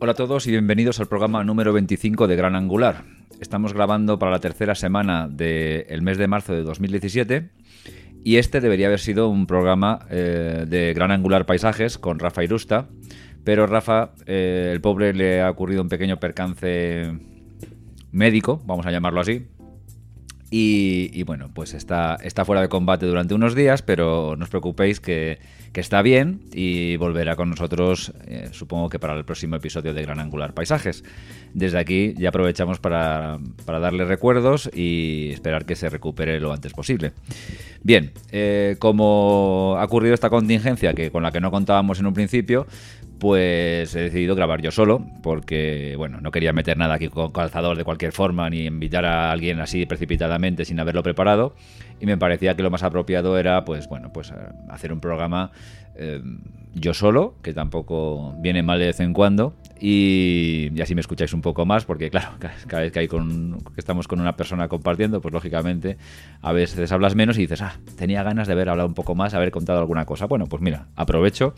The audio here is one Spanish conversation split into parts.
Hola a todos y bienvenidos al programa número 25 de Gran Angular. Estamos grabando para la tercera semana del mes de marzo de 2017 y este debería haber sido un programa eh, de Gran Angular Paisajes con Rafa Irusta, pero Rafa, eh, el pobre, le ha ocurrido un pequeño percance médico, vamos a llamarlo así, y, bueno, pues está, fuera de combate durante unos días, pero no os preocupéis que, está bien y volverá con nosotros, eh, supongo que para el próximo episodio de Gran Angular Paisajes. Desde aquí ya aprovechamos para, darle recuerdos y esperar que se recupere lo antes posible. Bien, eh, como ha ocurrido esta contingencia que con la que no contábamos en un principio, pues he decidido grabar yo solo, porque bueno, no quería meter nada aquí con calzador de cualquier forma, ni invitar a alguien así precipitadamente sin haberlo preparado, y me parecía que lo más apropiado era, pues bueno, pues eh, hacer un programa eh, yo solo, que tampoco viene mal de vez en cuando, y, así me escucháis un poco más, porque claro, cada vez que, hay con, que estamos con una persona compartiendo, pues lógicamente a veces hablas menos y dices, ah, tenía ganas de haber hablado un poco más, haber contado alguna cosa. Bueno, pues mira, aprovecho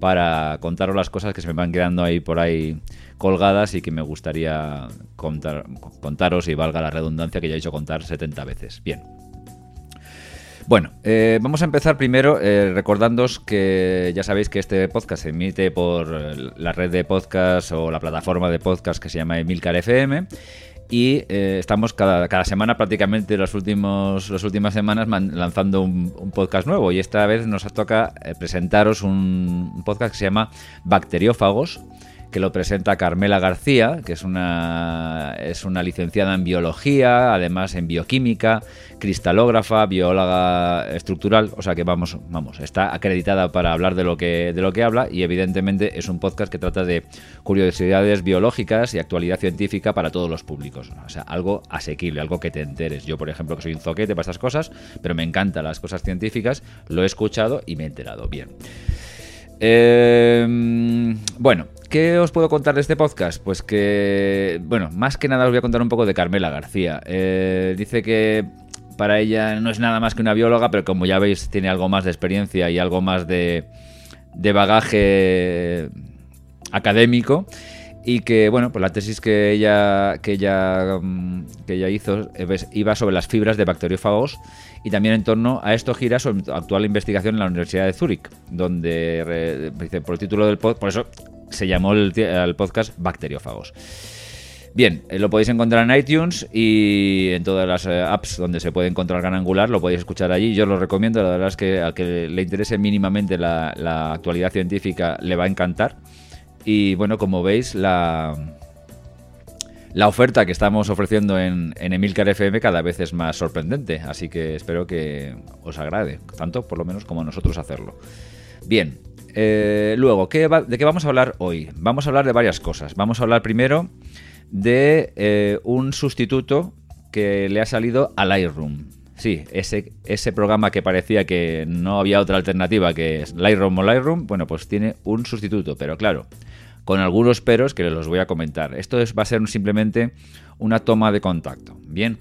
para contaros las cosas que se me van quedando ahí por ahí colgadas y que me gustaría contar, contaros y valga la redundancia que ya he hecho contar 70 veces. Bien. Bueno, eh, vamos a empezar primero eh, recordándoos que ya sabéis que este podcast se emite por la red de podcast o la plataforma de podcast que se llama Emilcar FM y eh, estamos cada, cada, semana prácticamente los últimos las últimas semanas lanzando un, podcast nuevo. Y esta vez nos toca eh, presentaros un, podcast que se llama Bacteriófagos que lo presenta Carmela García, que es una, es una licenciada en biología, además en bioquímica, cristalógrafa, bióloga estructural, o sea que vamos, vamos, está acreditada para hablar de lo que, de lo que habla y evidentemente es un podcast que trata de curiosidades biológicas y actualidad científica para todos los públicos, o sea, algo asequible, algo que te enteres. Yo, por ejemplo, que soy un zoquete para estas cosas, pero me encantan las cosas científicas, lo he escuchado y me he enterado bien. Eh, bueno, ¿Qué os puedo contar de este podcast? Pues que, bueno, más que nada os voy a contar un poco de Carmela García. Eh, dice que para ella no es nada más que una bióloga, pero como ya veis tiene algo más de experiencia y algo más de bagaje académico y que bueno pues la tesis que ella que ella mm, que ella hizo eh, iba sobre las fibras de bacteriófagos y también en torno a esto gira su actual investigación en la Universidad de Zúrich donde por el título del podcast por eso se llamó el, podcast Bacteriófagos. Bien, eh, lo podéis encontrar en iTunes y en todas las eh, apps donde se puede encontrar Gran Angular, lo podéis escuchar allí. Yo lo recomiendo, la verdad es que al que le interese mínimamente la, actualidad científica le va a encantar. Y bueno, como veis, la, la oferta que estamos ofreciendo en, en Emilcar FM cada vez es más sorprendente, así que espero que os agrade, tanto por lo menos como a nosotros hacerlo. Bien, eh, luego, ¿de qué vamos a hablar hoy? Vamos a hablar de varias cosas. Vamos a hablar primero de eh, un sustituto que le ha salido a Lightroom. Sí, ese, ese programa que parecía que no había otra alternativa que Lightroom o Lightroom, bueno, pues tiene un sustituto, pero claro, con algunos peros que los voy a comentar. Esto va a ser simplemente una toma de contacto. Bien.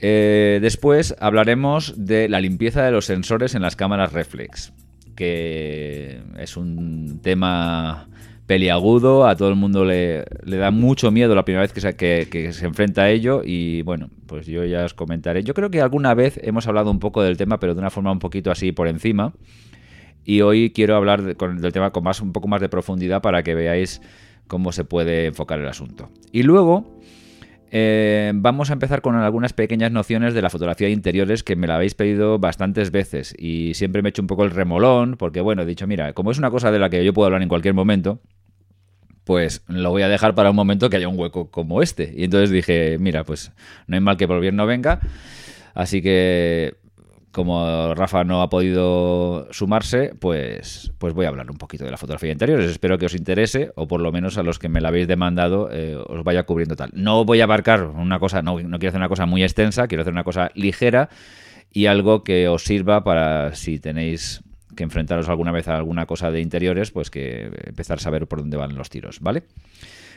Eh, después hablaremos de la limpieza de los sensores en las cámaras reflex que es un tema peliagudo, a todo el mundo le, da mucho miedo la primera vez que se, enfrenta a ello y bueno, pues yo ya os comentaré. Yo creo que alguna vez hemos hablado un poco del tema, pero de una forma un poquito así por encima. Y hoy quiero hablar del tema con más, un poco más de profundidad para que veáis cómo se puede enfocar el asunto. Y luego eh, vamos a empezar con algunas pequeñas nociones de la fotografía de interiores que me la habéis pedido bastantes veces y siempre me he hecho un poco el remolón porque bueno, he dicho, mira, como es una cosa de la que yo puedo hablar en cualquier momento, pues lo voy a dejar para un momento que haya un hueco como este. Y entonces dije, mira, pues no hay mal que por bien no venga. Así que como Rafa no ha podido sumarse, pues, pues voy a hablar un poquito de la fotografía de interiores. Espero que os interese, o por lo menos a los que me la habéis demandado, eh, os vaya cubriendo tal. No voy a abarcar una cosa, no, no quiero hacer una cosa muy extensa, quiero hacer una cosa ligera y algo que os sirva para si tenéis que enfrentaros alguna vez a alguna cosa de interiores, pues que empezar a saber por dónde van los tiros, ¿vale?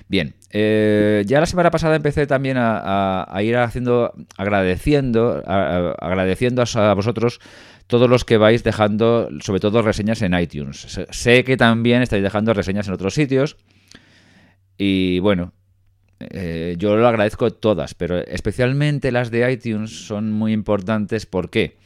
Bien, eh, ya la semana pasada empecé también a, ir haciendo, agradeciendo, agradeciendo a, vosotros todos los que vais dejando, sobre todo reseñas en iTunes. Sé que también estáis dejando reseñas en otros sitios. Y bueno, eh, yo lo agradezco todas, pero especialmente las de iTunes son muy importantes. ¿Por qué?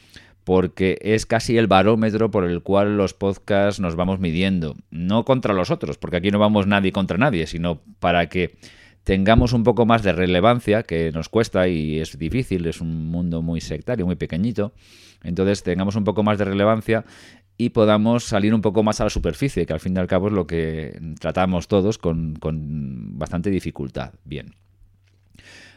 Porque es casi el barómetro por el cual los podcasts nos vamos midiendo. No contra los otros, porque aquí no vamos nadie contra nadie, sino para que tengamos un poco más de relevancia, que nos cuesta y es difícil, es un mundo muy sectario, muy pequeñito. Entonces tengamos un poco más de relevancia y podamos salir un poco más a la superficie, que al fin y al cabo es lo que tratamos todos con, bastante dificultad. Bien.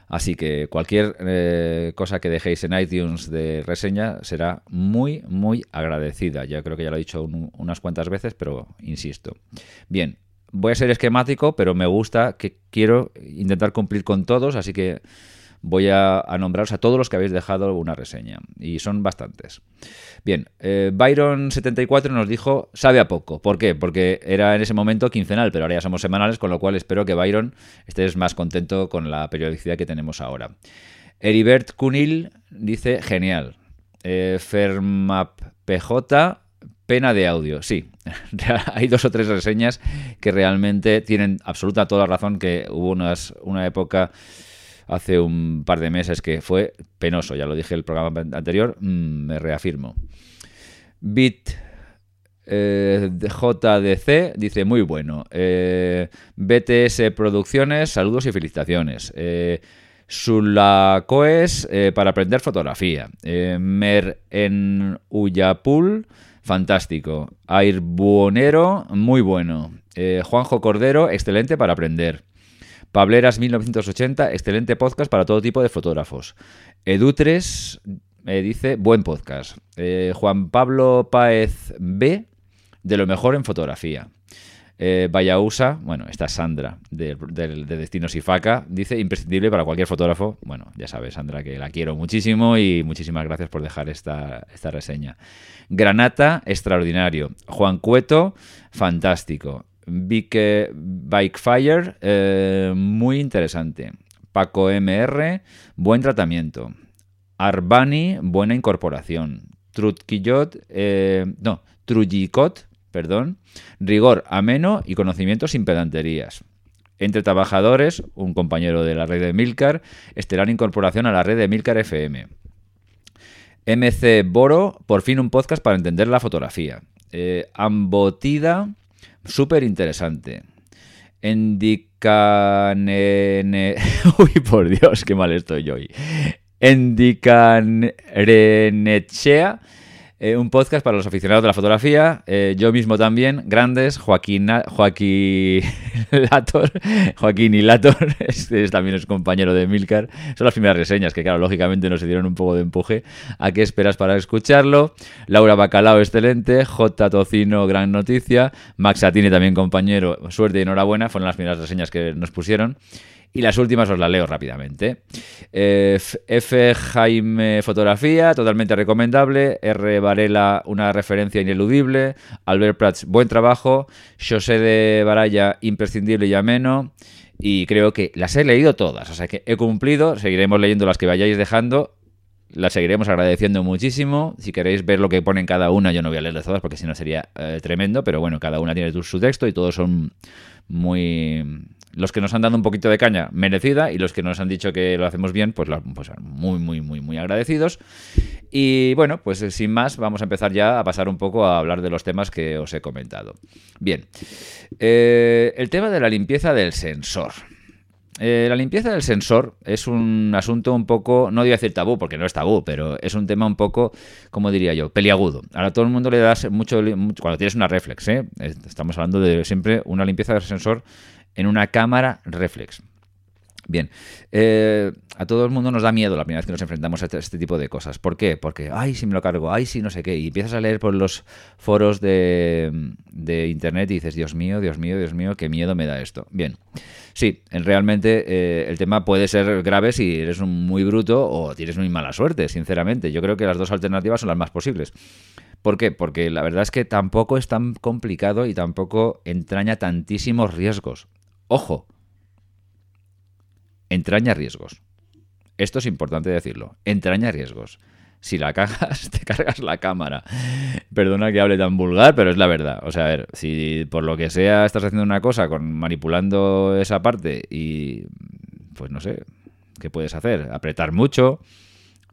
Así que cualquier eh, cosa que dejéis en iTunes de reseña será muy, muy agradecida. Ya creo que ya lo he dicho unas cuantas veces, pero insisto. Bien, voy a ser esquemático, pero me gusta que quiero intentar cumplir con todos, así que voy a, nombraros a todos los que habéis dejado una reseña. Y son bastantes. Bien, eh, Byron74 nos dijo, sabe a poco. ¿Por qué? Porque era en ese momento quincenal, pero ahora ya somos semanales, con lo cual espero que Byron estés más contento con la periodicidad que tenemos ahora. Heribert Cunil dice, genial. Eh, Pena de audio, sí. Hay dos o tres reseñas que realmente tienen absoluta toda la razón que hubo unas, una época hace un par de meses que fue penoso, ya lo dije el programa anterior, mm, me reafirmo. Bit eh, dice muy bueno. Eh, BTS Producciones, saludos y felicitaciones. Eh, Sulacoes eh, para aprender fotografía. Mer en Uyapul fantástico. Air Buonero, muy bueno. Juanjo Cordero, excelente para aprender. Pableras 1980, excelente podcast para todo tipo de fotógrafos. Edutres me dice, buen podcast. Eh, Juan Pablo Páez B, de lo mejor en fotografía. Eh, Vayausa, bueno, esta Sandra de, de, Destinos y Faca, dice imprescindible para cualquier fotógrafo. Bueno, ya sabes, Sandra, que la quiero muchísimo y muchísimas gracias por dejar esta, esta reseña. Granata, extraordinario. Juan Cueto, fantástico. Bike, Bikefire, eh, muy interesante. Paco MR, buen tratamiento. Arbani, buena incorporación. Trutquillot, eh, no, Trujicot, perdón, rigor ameno y conocimiento sin pedanterías. Entre trabajadores, un compañero de la red de Milcar, estelar incorporación a la red de Milcar FM. MC Boro, por fin un podcast para entender la fotografía. Eh, Ambotida, súper interesante. Endicanene... Uy, por Dios, qué mal estoy yo hoy. Endicanrenechea eh, un podcast para los aficionados de la fotografía. Eh, yo mismo también, grandes, Joaquín, Joaquín Lator, Joaquín y Lator, es, también es compañero de Milcar. Son las primeras reseñas que, claro, lógicamente nos dieron un poco de empuje. ¿A qué esperas para escucharlo? Laura Bacalao, excelente. J. Tocino, gran noticia. Max Atini, también compañero, suerte y enhorabuena. Fueron las primeras reseñas que nos pusieron. Y las últimas os las leo rápidamente. Eh, F. Jaime Fotografía, totalmente recomendable. R. Varela, una referencia ineludible. Albert Prats, buen trabajo. José de Baraya, imprescindible y ameno. Y creo que las he leído todas, o sea que he cumplido. Seguiremos leyendo las que vayáis dejando las seguiremos agradeciendo muchísimo. Si queréis ver lo que ponen cada una, yo no voy a leerlas todas porque si no sería eh, tremendo, pero bueno, cada una tiene su texto y todos son muy los que nos han dado un poquito de caña, merecida, y los que nos han dicho que lo hacemos bien, pues, pues muy, muy, muy, muy agradecidos. Y bueno, pues eh, sin más, vamos a empezar ya a pasar un poco a hablar de los temas que os he comentado. Bien, eh, el tema de la limpieza del sensor. Eh, la limpieza del sensor es un asunto un poco, no digo decir tabú, porque no es tabú, pero es un tema un poco, como diría yo, peliagudo. Ahora todo el mundo le da mucho, cuando tienes una reflex, estamos hablando de siempre una limpieza del sensor en una cámara reflex. Bien, eh, a todo el mundo nos da miedo la primera vez que nos enfrentamos a este, este, tipo de cosas. ¿Por qué? Porque, ay, si me lo cargo, ay, si no sé qué. Y empiezas a leer por los foros de, internet y dices, Dios mío, Dios mío, Dios mío, qué miedo me da esto. Bien, sí, realmente eh, el tema puede ser grave si eres un muy bruto o tienes muy mala suerte, sinceramente. Yo creo que las dos alternativas son las más posibles. ¿Por qué? Porque la verdad es que tampoco es tan complicado y tampoco entraña tantísimos riesgos. Ojo, entraña riesgos. Esto es importante decirlo, entraña riesgos. si la cagas, te cargas la cámara. Perdona que hable tan vulgar, pero es la verdad. O sea, a ver, si por lo que sea estás haciendo una cosa con manipulando esa parte y pues no sé, ¿qué puedes hacer? Apretar mucho,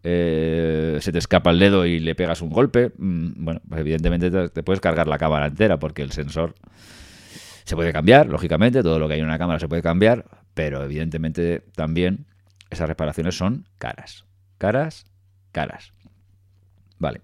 eh, se te escapa el dedo y le pegas un golpe. Mm, bueno, pues evidentemente te, puedes cargar la cámara entera porque el sensor se puede cambiar, lógicamente, todo lo que hay en una cámara se puede cambiar, pero evidentemente también esas reparaciones son caras. Caras, caras. Vale.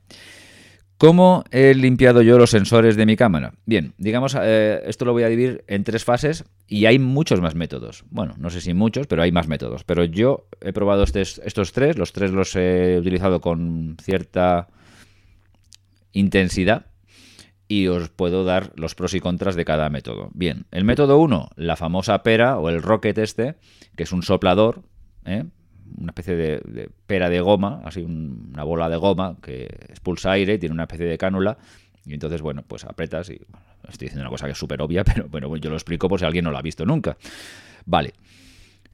¿Cómo he limpiado yo los sensores de mi cámara? Bien, digamos, eh, esto lo voy a dividir en tres fases y hay muchos más métodos. Bueno, no sé si muchos, pero hay más métodos. Pero yo he probado estos tres, los tres los he utilizado con cierta intensidad y os puedo dar los pros y contras de cada método. Bien, el método 1, la famosa pera o el rocket este, que es un soplador, ¿eh? una especie de, pera de goma, así una bola de goma que expulsa aire, tiene una especie de cánula y entonces, bueno, pues apretas y estoy diciendo una cosa que es súper obvia, pero bueno, yo lo explico por si alguien no lo ha visto nunca. Vale.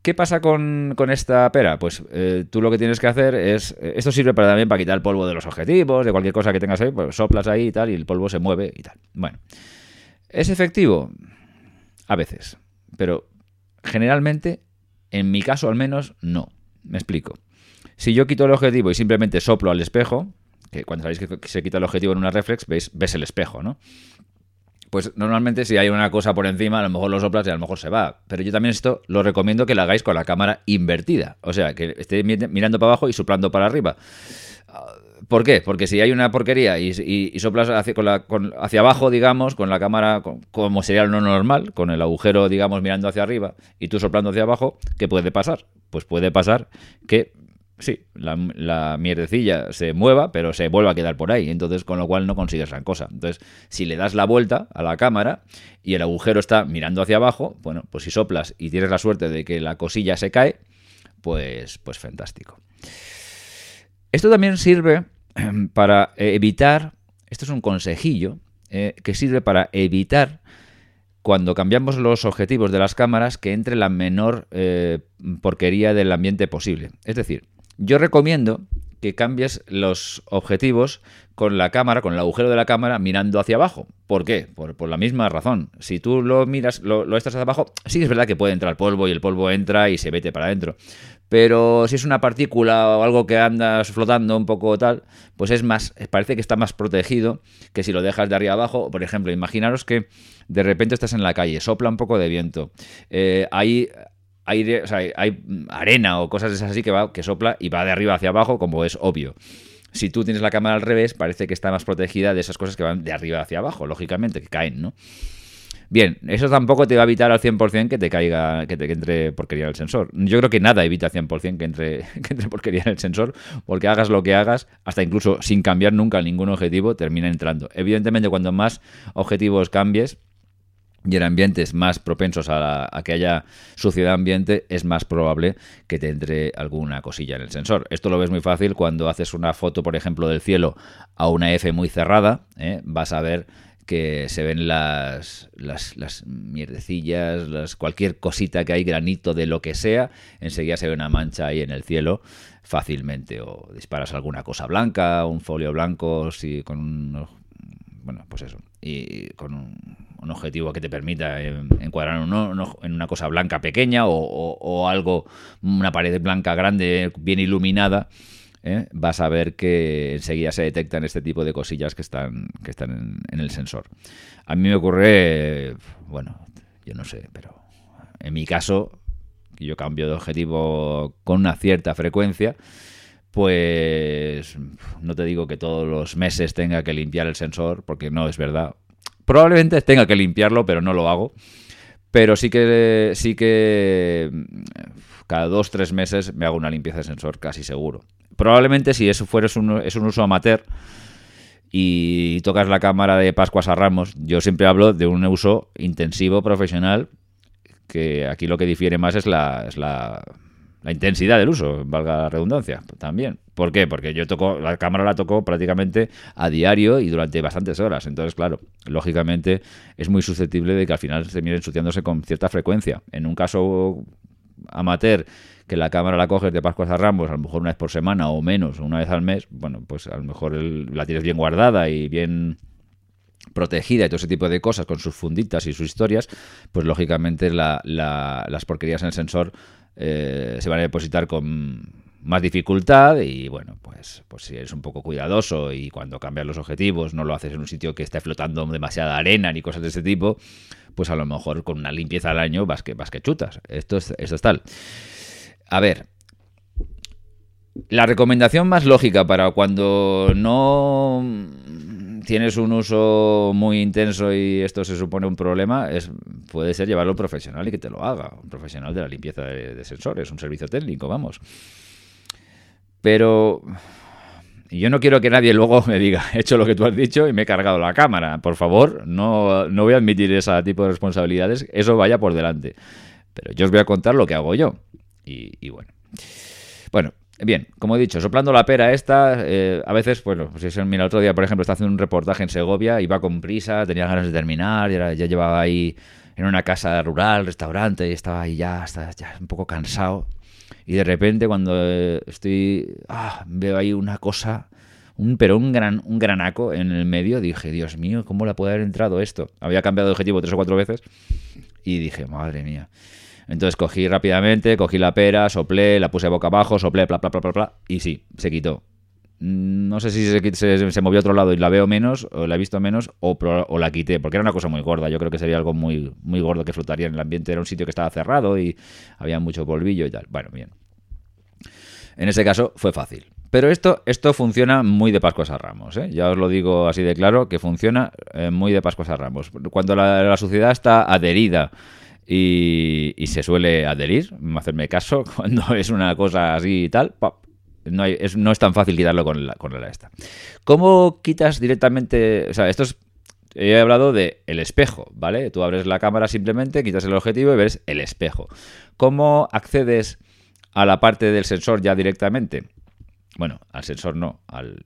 ¿Qué pasa con, esta pera? Pues eh, tú lo que tienes que hacer es... Eh, esto sirve para, también para quitar el polvo de los objetivos, de cualquier cosa que tengas ahí, pues soplas ahí y tal, y el polvo se mueve y tal. Bueno. ¿Es efectivo? A veces. Pero generalmente, en mi caso al menos, no. Me explico. Si yo quito el objetivo y simplemente soplo al espejo, que cuando sabéis que se quita el objetivo en una reflex, veis, ves el espejo, ¿no? Pues normalmente si hay una cosa por encima, a lo mejor lo soplas y a lo mejor se va. Pero yo también esto lo recomiendo que lo hagáis con la cámara invertida. O sea, que esté mirando para abajo y soplando para arriba. ¿Por qué? Porque si hay una porquería y, soplas hacia, hacia, abajo, digamos, con la cámara como sería lo normal, con el agujero, digamos, mirando hacia arriba y tú soplando hacia abajo, ¿qué puede pasar? Pues puede pasar que sí, la, mierdecilla se mueva, pero se vuelva a quedar por ahí. Entonces, con lo cual no consigues gran cosa. Entonces, si le das la vuelta a la cámara y el agujero está mirando hacia abajo, bueno, pues si soplas y tienes la suerte de que la cosilla se cae, pues, pues fantástico. Esto también sirve para evitar, esto es un consejillo, eh, que sirve para evitar cuando cambiamos los objetivos de las cámaras que entre la menor eh, porquería del ambiente posible. Es decir, yo recomiendo que cambies los objetivos con la cámara, con el agujero de la cámara mirando hacia abajo. ¿Por qué? Por, la misma razón. Si tú lo miras, lo, estás hacia abajo, sí es verdad que puede entrar polvo y el polvo entra y se vete para adentro. Pero si es una partícula o algo que andas flotando un poco tal, pues es más, parece que está más protegido que si lo dejas de arriba abajo. Por ejemplo, imaginaros que de repente estás en la calle, sopla un poco de viento, eh, hay hay arena o cosas así que, va, que sopla y va de arriba hacia abajo, como es obvio. Si tú tienes la cámara al revés, parece que está más protegida de esas cosas que van de arriba hacia abajo, lógicamente, que caen, ¿no? Bien, eso tampoco te va a evitar al 100% que te caiga, que te entre porquería en el sensor. Yo creo que nada evita al 100% que entre, que entre porquería en el sensor, porque hagas lo que hagas, hasta incluso sin cambiar nunca ningún objetivo, termina entrando. Evidentemente, cuando más objetivos cambies, y en ambientes más propensos a, que haya suciedad ambiente, es más probable que te entre alguna cosilla en el sensor. Esto lo ves muy fácil cuando haces una foto, por ejemplo, del cielo a una F muy cerrada, ¿eh? vas a ver que se ven las, las, las, mierdecillas, las, cualquier cosita que hay, granito de lo que sea, enseguida se ve una mancha ahí en el cielo fácilmente. O disparas alguna cosa blanca, un folio blanco, si con un, bueno, pues eso, y con un objetivo que te permita encuadrar en una cosa blanca pequeña o, algo, una pared blanca grande, bien iluminada, ¿eh? vas a ver que enseguida se detectan este tipo de cosillas que están, que están en, el sensor. A mí me ocurre, bueno, yo no sé, pero en mi caso, yo cambio de objetivo con una cierta frecuencia, pues no te digo que todos los meses tenga que limpiar el sensor, porque no es verdad. Probablemente tenga que limpiarlo, pero no lo hago. Pero sí que, sí que cada dos, tres meses me hago una limpieza de sensor, casi seguro. Probablemente si eso fuera un, es un uso amateur y tocas la cámara de Pascuas a Ramos, yo siempre hablo de un uso intensivo, profesional, que aquí lo que difiere más es la, es la la intensidad del uso, valga la redundancia, también. ¿Por qué? Porque yo toco, la cámara la toco prácticamente a diario y durante bastantes horas. Entonces, claro, lógicamente es muy susceptible de que al final se mire ensuciándose con cierta frecuencia. En un caso amateur que la cámara la coges de Pascuas a Ramos, a lo mejor una vez por semana o menos, una vez al mes, bueno, pues a lo mejor la tienes bien guardada y bien protegida y todo ese tipo de cosas con sus funditas y sus historias, pues lógicamente las porquerías en el sensor eh, se van a depositar con más dificultad y bueno, pues, pues si eres un poco cuidadoso y cuando cambias los objetivos no lo haces en un sitio que esté flotando demasiada arena ni cosas de ese tipo, pues a lo mejor con una limpieza al año vas que, vas que chutas. Esto es, esto es tal. A ver, la recomendación más lógica para cuando no tienes un uso muy intenso y esto se supone un problema, puede ser llevarlo a un profesional y que te lo haga. Un profesional de la limpieza de, sensores, un servicio técnico, vamos. Pero yo no quiero que nadie luego me diga, he hecho lo que tú has dicho y me he cargado la cámara. Por favor, no, no voy a admitir ese tipo de responsabilidades. Eso vaya por delante. Pero yo os voy a contar lo que hago yo. Y, bueno. Bueno, Bien, como he dicho, soplando la pera esta, eh, a veces, bueno, pues mira, el otro día, por ejemplo, está haciendo un reportaje en Segovia, iba con prisa, tenía ganas de terminar, ya, ya llevaba ahí en una casa rural, restaurante, y estaba ahí ya, hasta, ya un poco cansado. Y de repente, cuando eh, estoy, ah, veo ahí una cosa, un, pero un, gran, un granaco en el medio, dije, Dios mío, ¿cómo le puede haber entrado esto? Había cambiado de objetivo tres o cuatro veces y dije, madre mía. Entonces cogí rápidamente, cogí la pera, soplé, la puse boca abajo, soplé, bla, bla, bla, bla, bla, y sí, se quitó. Mm, no sé si se, movió a otro lado y la veo menos, o la he visto menos, o, la quité, porque era una cosa muy gorda. Yo creo que sería algo muy, muy gordo que flotaría en el ambiente. Era un sitio que estaba cerrado y había mucho polvillo y tal. Bueno, bien. En ese caso fue fácil. Pero esto, esto funciona muy de Pascuas a Ramos, ¿eh? ya os lo digo así de claro, que funciona eh, muy de Pascuas a Ramos. Cuando la, la suciedad está adherida y, se suele adherir, hacerme caso, cuando es una cosa así y tal, No, es, tan fácil quitarlo con la, con esta. ¿Cómo quitas directamente? O sea, esto es he hablado de el espejo, ¿vale? Tú abres la cámara simplemente, quitas el objetivo y ves el espejo. ¿Cómo accedes a la parte del sensor ya directamente? Bueno, al sensor no, al,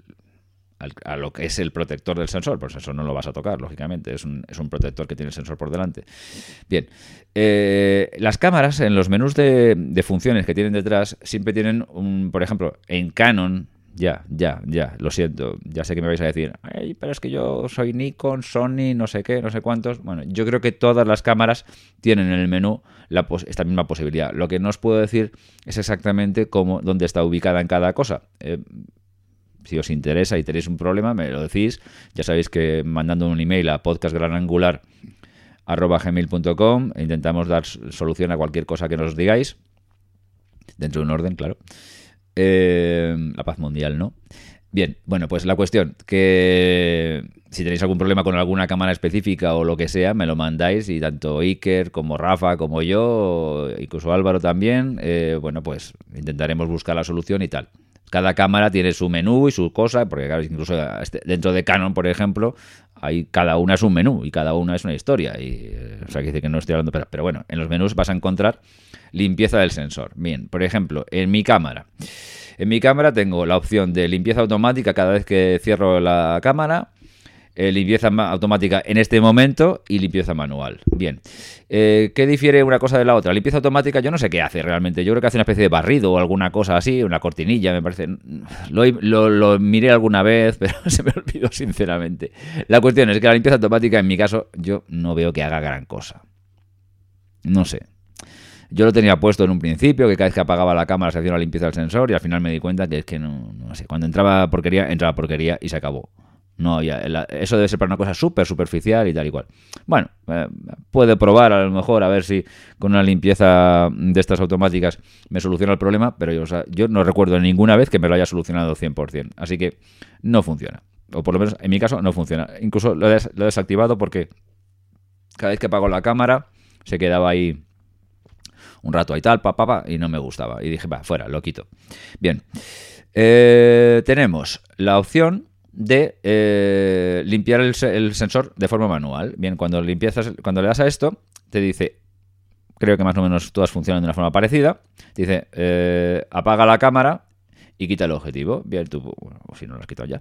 a lo que es el protector del sensor, pues eso no lo vas a tocar, lógicamente, es un, es un protector que tiene el sensor por delante. Bien, eh, las cámaras en los menús de, funciones que tienen detrás siempre tienen, un, por ejemplo, en Canon, ya, ya, ya, lo siento, ya sé que me vais a decir, pero es que yo soy Nikon, Sony, no sé qué, no sé cuántos. Bueno, yo creo que todas las cámaras tienen en el menú esta misma posibilidad. Lo que no os puedo decir es exactamente cómo, dónde está ubicada en cada cosa. Eh, si os interesa y tenéis un problema, me lo decís. Ya sabéis que mandando un email a podcastgranangular.gmail.com intentamos dar solución a cualquier cosa que nos digáis. Dentro de un orden, claro. Eh, la paz mundial, ¿no? Bien, bueno, pues la cuestión, que si tenéis algún problema con alguna cámara específica o lo que sea, me lo mandáis y tanto Iker como Rafa como yo, incluso Álvaro también, eh, bueno, pues intentaremos buscar la solución y tal. Cada cámara tiene su menú y su cosa, porque claro, incluso este, dentro de Canon, por ejemplo, hay cada una es un menú y cada una es una historia. Y, eh, o sea, que dice que no estoy hablando, pero, pero bueno, en los menús vas a encontrar limpieza del sensor. Bien, por ejemplo, en mi cámara. En mi cámara tengo la opción de limpieza automática cada vez que cierro la cámara eh, limpieza automática en este momento y limpieza manual. Bien. Eh, ¿Qué difiere una cosa de la otra? Limpieza automática yo no sé qué hace realmente. Yo creo que hace una especie de barrido o alguna cosa así, una cortinilla, me parece. Lo, miré alguna vez, pero se me olvidó sinceramente. La cuestión es que la limpieza automática en mi caso yo no veo que haga gran cosa. No sé. Yo lo tenía puesto en un principio, que cada vez que apagaba la cámara se hacía una limpieza del sensor y al final me di cuenta que es que no, no sé, cuando entraba porquería, entraba porquería y se acabó. No, ya, eso debe ser para una cosa súper superficial y tal y cual. Bueno, eh, puede probar a lo mejor a ver si con una limpieza de estas automáticas me soluciona el problema, pero yo, no recuerdo ninguna vez que me lo haya solucionado 100%. Así que no funciona. O por lo menos en mi caso no funciona. Incluso lo he, desactivado porque cada vez que apago la cámara se quedaba ahí un rato ahí tal, pa, pa, y no me gustaba. Y dije, va, fuera, lo quito. Bien. Eh, tenemos la opción de eh, limpiar el, sensor de forma manual. Bien, cuando, limpiezas, cuando le das a esto, te dice, creo que más o menos todas funcionan de una forma parecida, dice, eh, apaga la cámara y quita el objetivo. Bien, tú, o si no lo has quitado ya.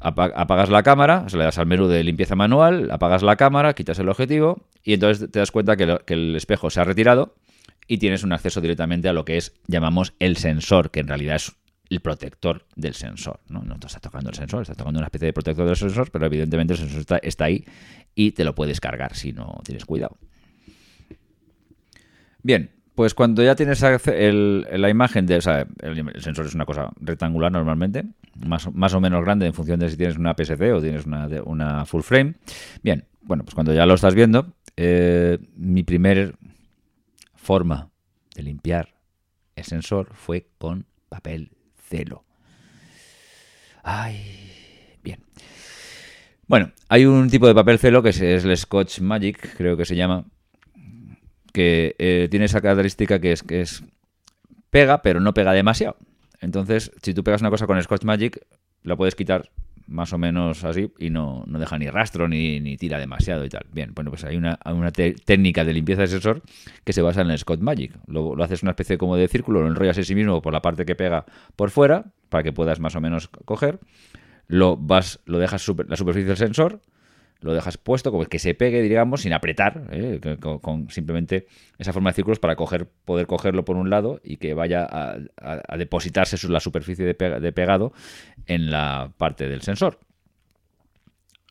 apagas la cámara, o le das al menú de limpieza manual, apagas la cámara, quitas el objetivo y entonces te das cuenta que, que el espejo se ha retirado y tienes un acceso directamente a lo que es, llamamos el sensor, que en realidad es el protector del sensor. No, no te estás tocando el sensor, estás tocando una especie de protector del sensor, pero evidentemente el sensor está, está ahí y te lo puedes cargar si no tienes cuidado. Bien, pues cuando ya tienes la imagen de. O sea, el, sensor es una cosa rectangular normalmente, más, más, o menos grande en función de si tienes una PSC o tienes una, una full frame. Bien, bueno, pues cuando ya lo estás viendo, eh, mi primer forma de limpiar el sensor fue con papel celo. Ay, bien. Bueno, hay un tipo de papel celo que es el Scotch Magic, creo que se llama, que eh, tiene esa característica que es que es pega, pero no pega demasiado. Entonces, si tú pegas una cosa con Scotch Magic, la puedes quitar más o menos así y no, deja ni rastro ni, ni, tira demasiado y tal. Bien, bueno, pues hay una, una técnica de limpieza de sensor que se basa en el Scotch Magic. Lo, lo, haces una especie como de círculo, lo enrollas en sí mismo por la parte que pega por fuera para que puedas más o menos coger. Lo vas, lo dejas la superficie del sensor, lo dejas puesto, como que se pegue, digamos, sin apretar, ¿eh? con, simplemente esa forma de círculos para poder cogerlo por un lado y que vaya a, depositarse la superficie de, de, pegado en la parte del sensor.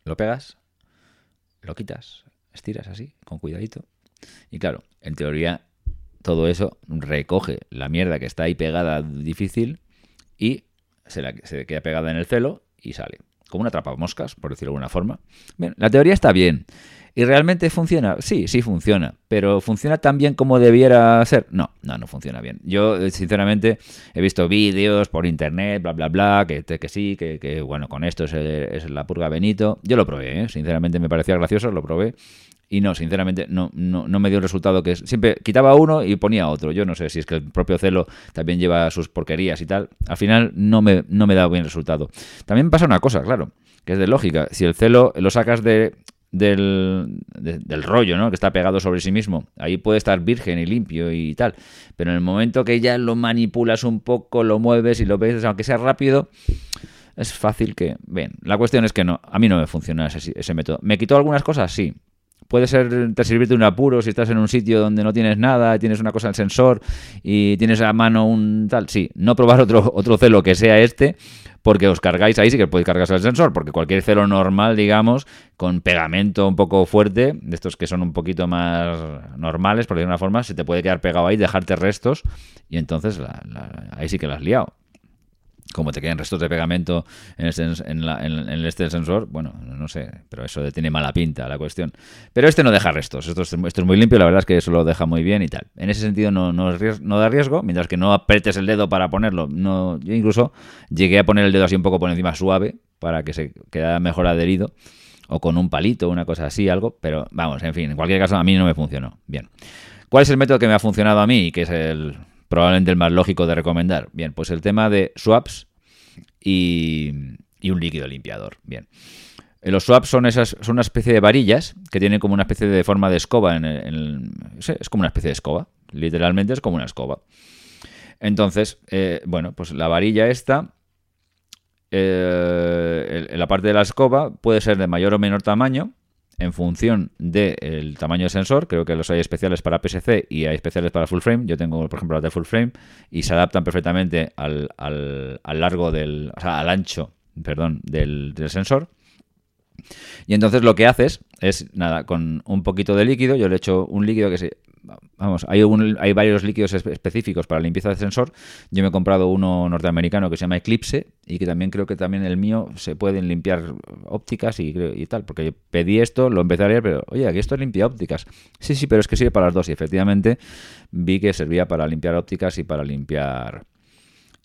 Lo pegas, lo quitas, estiras así, con cuidadito. Y claro, en teoría todo eso recoge la mierda que está ahí pegada difícil y se, la, se queda pegada en el celo y sale como una moscas, por decirlo de alguna forma. Bien, la teoría está bien. ¿Y realmente funciona? Sí, sí funciona. ¿Pero funciona tan bien como debiera ser? No, no, no funciona bien. Yo, eh, sinceramente, he visto vídeos por internet, bla, bla, bla, que, que sí, que, bueno, con esto es, la purga Benito. Yo lo probé, ¿eh? sinceramente me parecía gracioso, lo probé. Y no, sinceramente, no, no, no me dio el resultado que es. Siempre quitaba uno y ponía otro. Yo no sé si es que el propio celo también lleva sus porquerías y tal. Al final no me, no me da bien resultado. También pasa una cosa, claro, que es de lógica. Si el celo lo sacas de, del, del, rollo, ¿no? Que está pegado sobre sí mismo. Ahí puede estar virgen y limpio y tal. Pero en el momento que ya lo manipulas un poco, lo mueves y lo ves, aunque sea rápido, es fácil que... Bien, la cuestión es que no, a mí no me funciona ese, ese método. ¿Me quitó algunas cosas? Sí puede ser te servirte un apuro si estás en un sitio donde no tienes nada, tienes una cosa en el sensor y tienes a mano un tal. Sí, no probar otro, otro celo que sea este, porque os cargáis ahí, sí que podéis cargarse el sensor, porque cualquier celo normal, digamos, con pegamento un poco fuerte, de estos que son un poquito más normales, por decirlo de una forma, se te puede quedar pegado ahí, dejarte restos, y entonces ahí sí que la has liado como te quedan restos de pegamento en, este, en, este sensor, bueno, no sé, pero eso tiene mala pinta la cuestión. Pero este no deja restos, esto es, esto es muy limpio, la verdad es que eso lo deja muy bien y tal. En ese sentido no, no, no, da riesgo, mientras que no apretes el dedo para ponerlo. No, yo incluso llegué a poner el dedo así un poco por encima suave para que se quedara mejor adherido, o con un palito, una cosa así, algo, pero vamos, en fin, en cualquier caso a mí no me funcionó. Bien. ¿Cuál es el método que me ha funcionado a mí y que es el probablemente el más lógico de recomendar. Bien, pues el tema de swaps y, un líquido limpiador. Bien. Eh, los swaps son, esas, son una especie de varillas que tienen como una especie de forma de escoba. En es como una especie de escoba. Literalmente es como una escoba. Entonces, eh, bueno, pues la varilla esta, eh, la parte de la escoba, puede ser de mayor o menor tamaño en función del tamaño del sensor. Creo que los hay especiales para PSC y hay especiales para full frame. Yo tengo, por ejemplo, las de full frame y se adaptan perfectamente al, largo del, o sea, al ancho, perdón, del, del sensor. Y entonces lo que haces es, nada, con un poquito de líquido, yo le echo un líquido que se vamos, hay, hay varios líquidos específicos para limpieza de sensor. Yo me he comprado uno norteamericano que se llama Eclipse y que también creo que también el mío se pueden limpiar ópticas y, y tal, porque pedí esto, lo empecé a leer, pero oye, aquí esto limpia ópticas. Sí, sí, pero es que sirve para las dos y efectivamente vi que servía para limpiar ópticas y para limpiar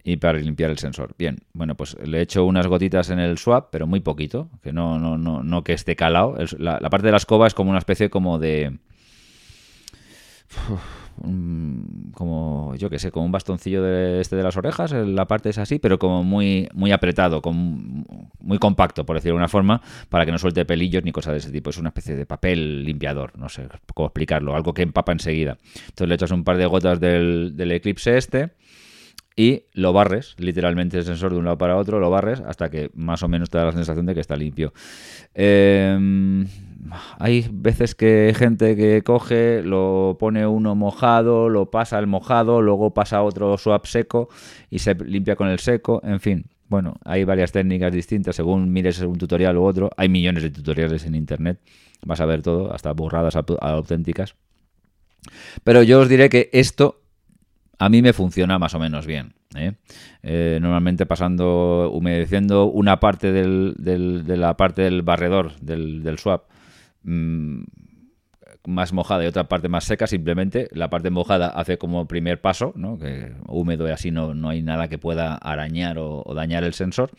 y para limpiar el sensor. Bien, bueno, pues le he hecho unas gotitas en el swap, pero muy poquito, que no, no, no, no que esté calado. La, la parte de la escoba es como una especie como de como yo que sé, como un bastoncillo de este de las orejas, la parte es así, pero como muy muy apretado, muy compacto, por decirlo de una forma, para que no suelte pelillos ni cosas de ese tipo. Es una especie de papel limpiador, no sé cómo explicarlo, algo que empapa enseguida. Entonces le echas un par de gotas del, eclipse este y lo barres, literalmente el sensor de un lado para otro, lo barres hasta que más o menos te da la sensación de que está limpio. Eh, hay veces que gente que coge, lo pone uno mojado, lo pasa el mojado, luego pasa otro swap seco y se limpia con el seco, en fin. Bueno, hay varias técnicas distintas según mires un tutorial u otro. Hay millones de tutoriales en internet. Vas a ver todo, hasta burradas auténticas. Pero yo os diré que esto a mí me funciona más o menos bien. ¿eh? Eh, normalmente pasando, humedeciendo una parte del, de la parte del barredor del, swap mm, más mojada y otra parte más seca, simplemente la parte mojada hace como primer paso, ¿no? que húmedo y así no, no hay nada que pueda arañar o, dañar el sensor,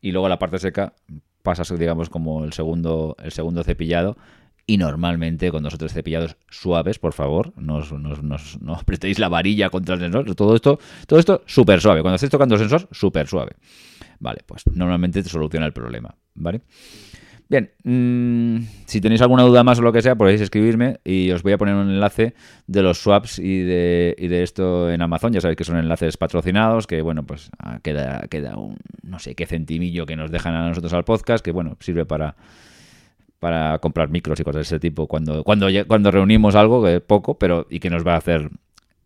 y luego la parte seca pasa, digamos, como el segundo, el segundo cepillado y normalmente con nosotros cepillados suaves, por favor, no, no apretéis la varilla contra el sensor, todo esto, todo esto súper suave. Cuando estéis tocando el sensor, súper suave. Vale, pues normalmente te soluciona el problema, ¿vale? Bien, mm, si tenéis alguna duda más o lo que sea, podéis escribirme y os voy a poner un enlace de los swaps y de, y de esto en Amazon. Ya sabéis que son enlaces patrocinados, que bueno, pues ah, queda, queda un no sé qué centimillo que nos dejan a nosotros al podcast, que bueno, sirve para para comprar micros y cosas de ese tipo cuando, cuando, cuando reunimos algo, que poco, pero y que nos va a hacer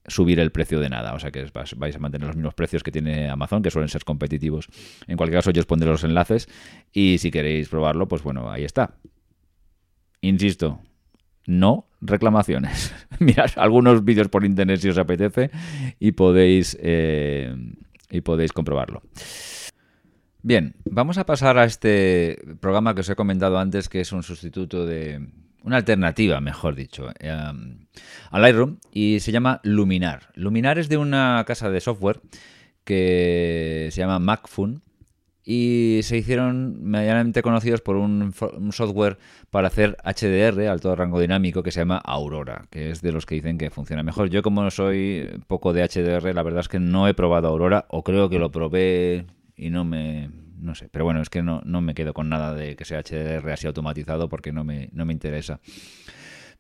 subir el precio de nada. O sea que vais a mantener los mismos precios que tiene Amazon, que suelen ser competitivos. En cualquier caso, yo os pondré los enlaces y si queréis probarlo, pues bueno, ahí está. Insisto, no reclamaciones. Mirad algunos vídeos por internet si os apetece y podéis, eh, y podéis comprobarlo. Bien, vamos a pasar a este programa que os he comentado antes, que es un sustituto de. Una alternativa, mejor dicho, eh, a Lightroom, y se llama Luminar. Luminar es de una casa de software que se llama MacFun y se hicieron medianamente conocidos por un, software para hacer HDR, alto rango dinámico, que se llama Aurora, que es de los que dicen que funciona mejor. Yo como soy poco de HDR, la verdad es que no he probado Aurora, o creo que lo probé y no me... No sé, pero bueno, es que no, no me quedo con nada de que sea HDR así automatizado porque no me, no me interesa.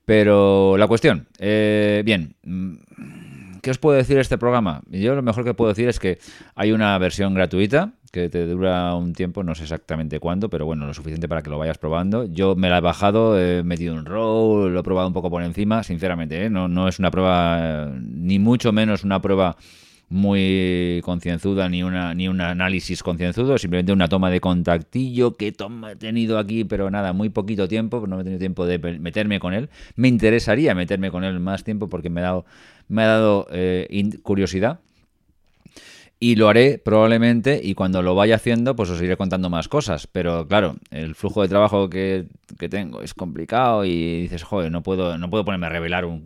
Pero la cuestión, eh, bien, mm, ¿qué os puedo decir de este programa? Yo lo mejor que puedo decir es que hay una versión gratuita que te dura un tiempo, no sé exactamente cuándo, pero bueno, lo suficiente para que lo vayas probando. Yo me la he bajado, he metido un row, lo he probado un poco por encima, sinceramente, ¿eh? no, no es una prueba, ni mucho menos una prueba muy concienzuda ni una ni un análisis concienzudo, simplemente una toma de contactillo que he tenido aquí, pero nada, muy poquito tiempo, no he tenido tiempo de meterme con él. Me interesaría meterme con él más tiempo porque me ha dado, me ha dado eh, curiosidad y lo haré probablemente y cuando lo vaya haciendo pues os iré contando más cosas. Pero claro, el flujo de trabajo que, tengo es complicado y dices, joder, no puedo, no puedo ponerme a revelar un,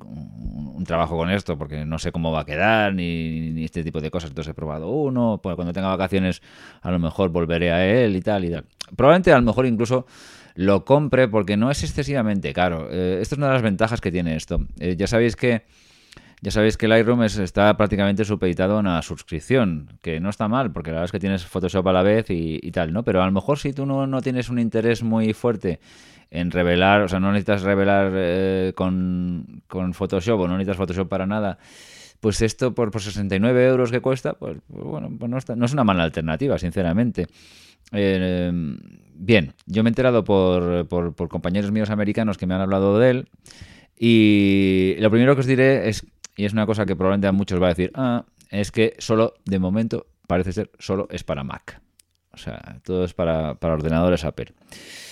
trabajo con esto porque no sé cómo va a quedar ni, este tipo de cosas. Entonces he probado uno, pues cuando tenga vacaciones a lo mejor volveré a él y tal y tal. Probablemente a lo mejor incluso lo compre porque no es excesivamente caro. Eh, esto es una de las ventajas que tiene esto. Eh, ya sabéis que ya sabéis que Lightroom está prácticamente supeditado a una suscripción, que no está mal, porque la verdad es que tienes Photoshop a la vez y, tal, ¿no? Pero a lo mejor si tú no, tienes un interés muy fuerte en revelar, o sea, no necesitas revelar eh, con, Photoshop o no necesitas Photoshop para nada, pues esto por, por 69 euros que cuesta, pues, pues bueno, pues no, no, es una mala alternativa, sinceramente. Eh, bien, yo me he enterado por, por compañeros míos americanos que me han hablado de él. Y lo primero que os diré es y es una cosa que probablemente a muchos va a decir, ah, es que solo, de momento, parece ser, solo es para Mac. O sea, todo es para, ordenadores Apple.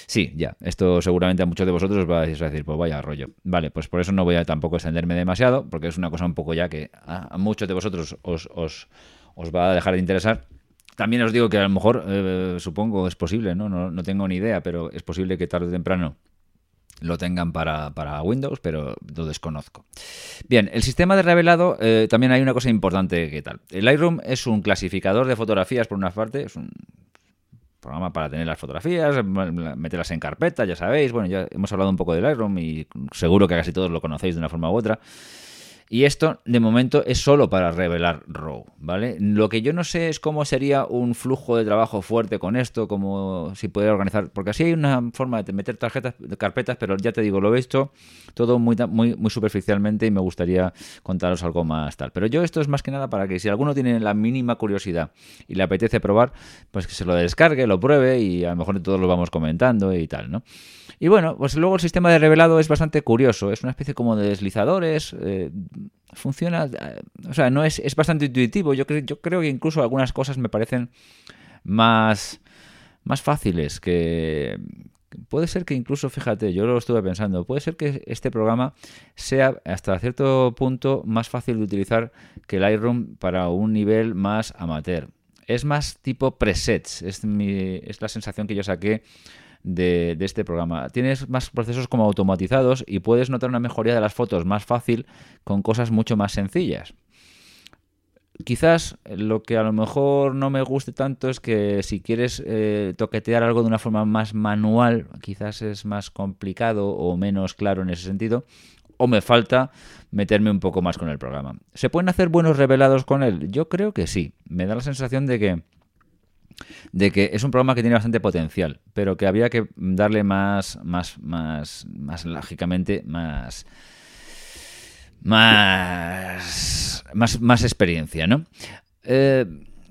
Sí, ya, esto seguramente a muchos de vosotros os va a decir, pues vaya rollo. Vale, pues por eso no voy a tampoco extenderme demasiado, porque es una cosa un poco ya que a, muchos de vosotros os, os, os, va a dejar de interesar. También os digo que a lo mejor, eh, supongo, es posible, ¿no? ¿no? No tengo ni idea, pero es posible que tarde o temprano lo tengan para, Windows, pero lo desconozco. Bien, el sistema de revelado, eh, también hay una cosa importante que tal. El Lightroom es un clasificador de fotografías, por una parte, es un programa para tener las fotografías, meterlas en carpeta, ya sabéis. Bueno, ya hemos hablado un poco de Lightroom y seguro que casi todos lo conocéis de una forma u otra. Y esto, de momento, es solo para revelar RAW, ¿vale? Lo que yo no sé es cómo sería un flujo de trabajo fuerte con esto, como si pudiera organizar, porque así hay una forma de meter tarjetas, carpetas, pero ya te digo, lo he visto todo muy, muy, muy superficialmente y me gustaría contaros algo más tal. Pero yo esto es más que nada para que si alguno tiene la mínima curiosidad y le apetece probar, pues que se lo descargue, lo pruebe y a lo mejor todos lo vamos comentando y tal, ¿no? Y bueno, pues luego el sistema de revelado es bastante curioso, es una especie como de deslizadores, eh, funciona, eh, o sea, no es, es bastante intuitivo, yo, creo yo creo que incluso algunas cosas me parecen más, más fáciles que... Puede ser que incluso, fíjate, yo lo estuve pensando, puede ser que este programa sea hasta cierto punto más fácil de utilizar que el Lightroom para un nivel más amateur. Es más tipo presets, es, mi, es la sensación que yo saqué de, este programa. Tienes más procesos como automatizados y puedes notar una mejoría de las fotos más fácil con cosas mucho más sencillas. Quizás lo que a lo mejor no me guste tanto es que si quieres eh, toquetear algo de una forma más manual, quizás es más complicado o menos claro en ese sentido, o me falta meterme un poco más con el programa. ¿Se pueden hacer buenos revelados con él? Yo creo que sí. Me da la sensación de que de que es un programa que tiene bastante potencial, pero que había que darle más, más, más, más lógicamente, más, más, más, experiencia, ¿no? Eh,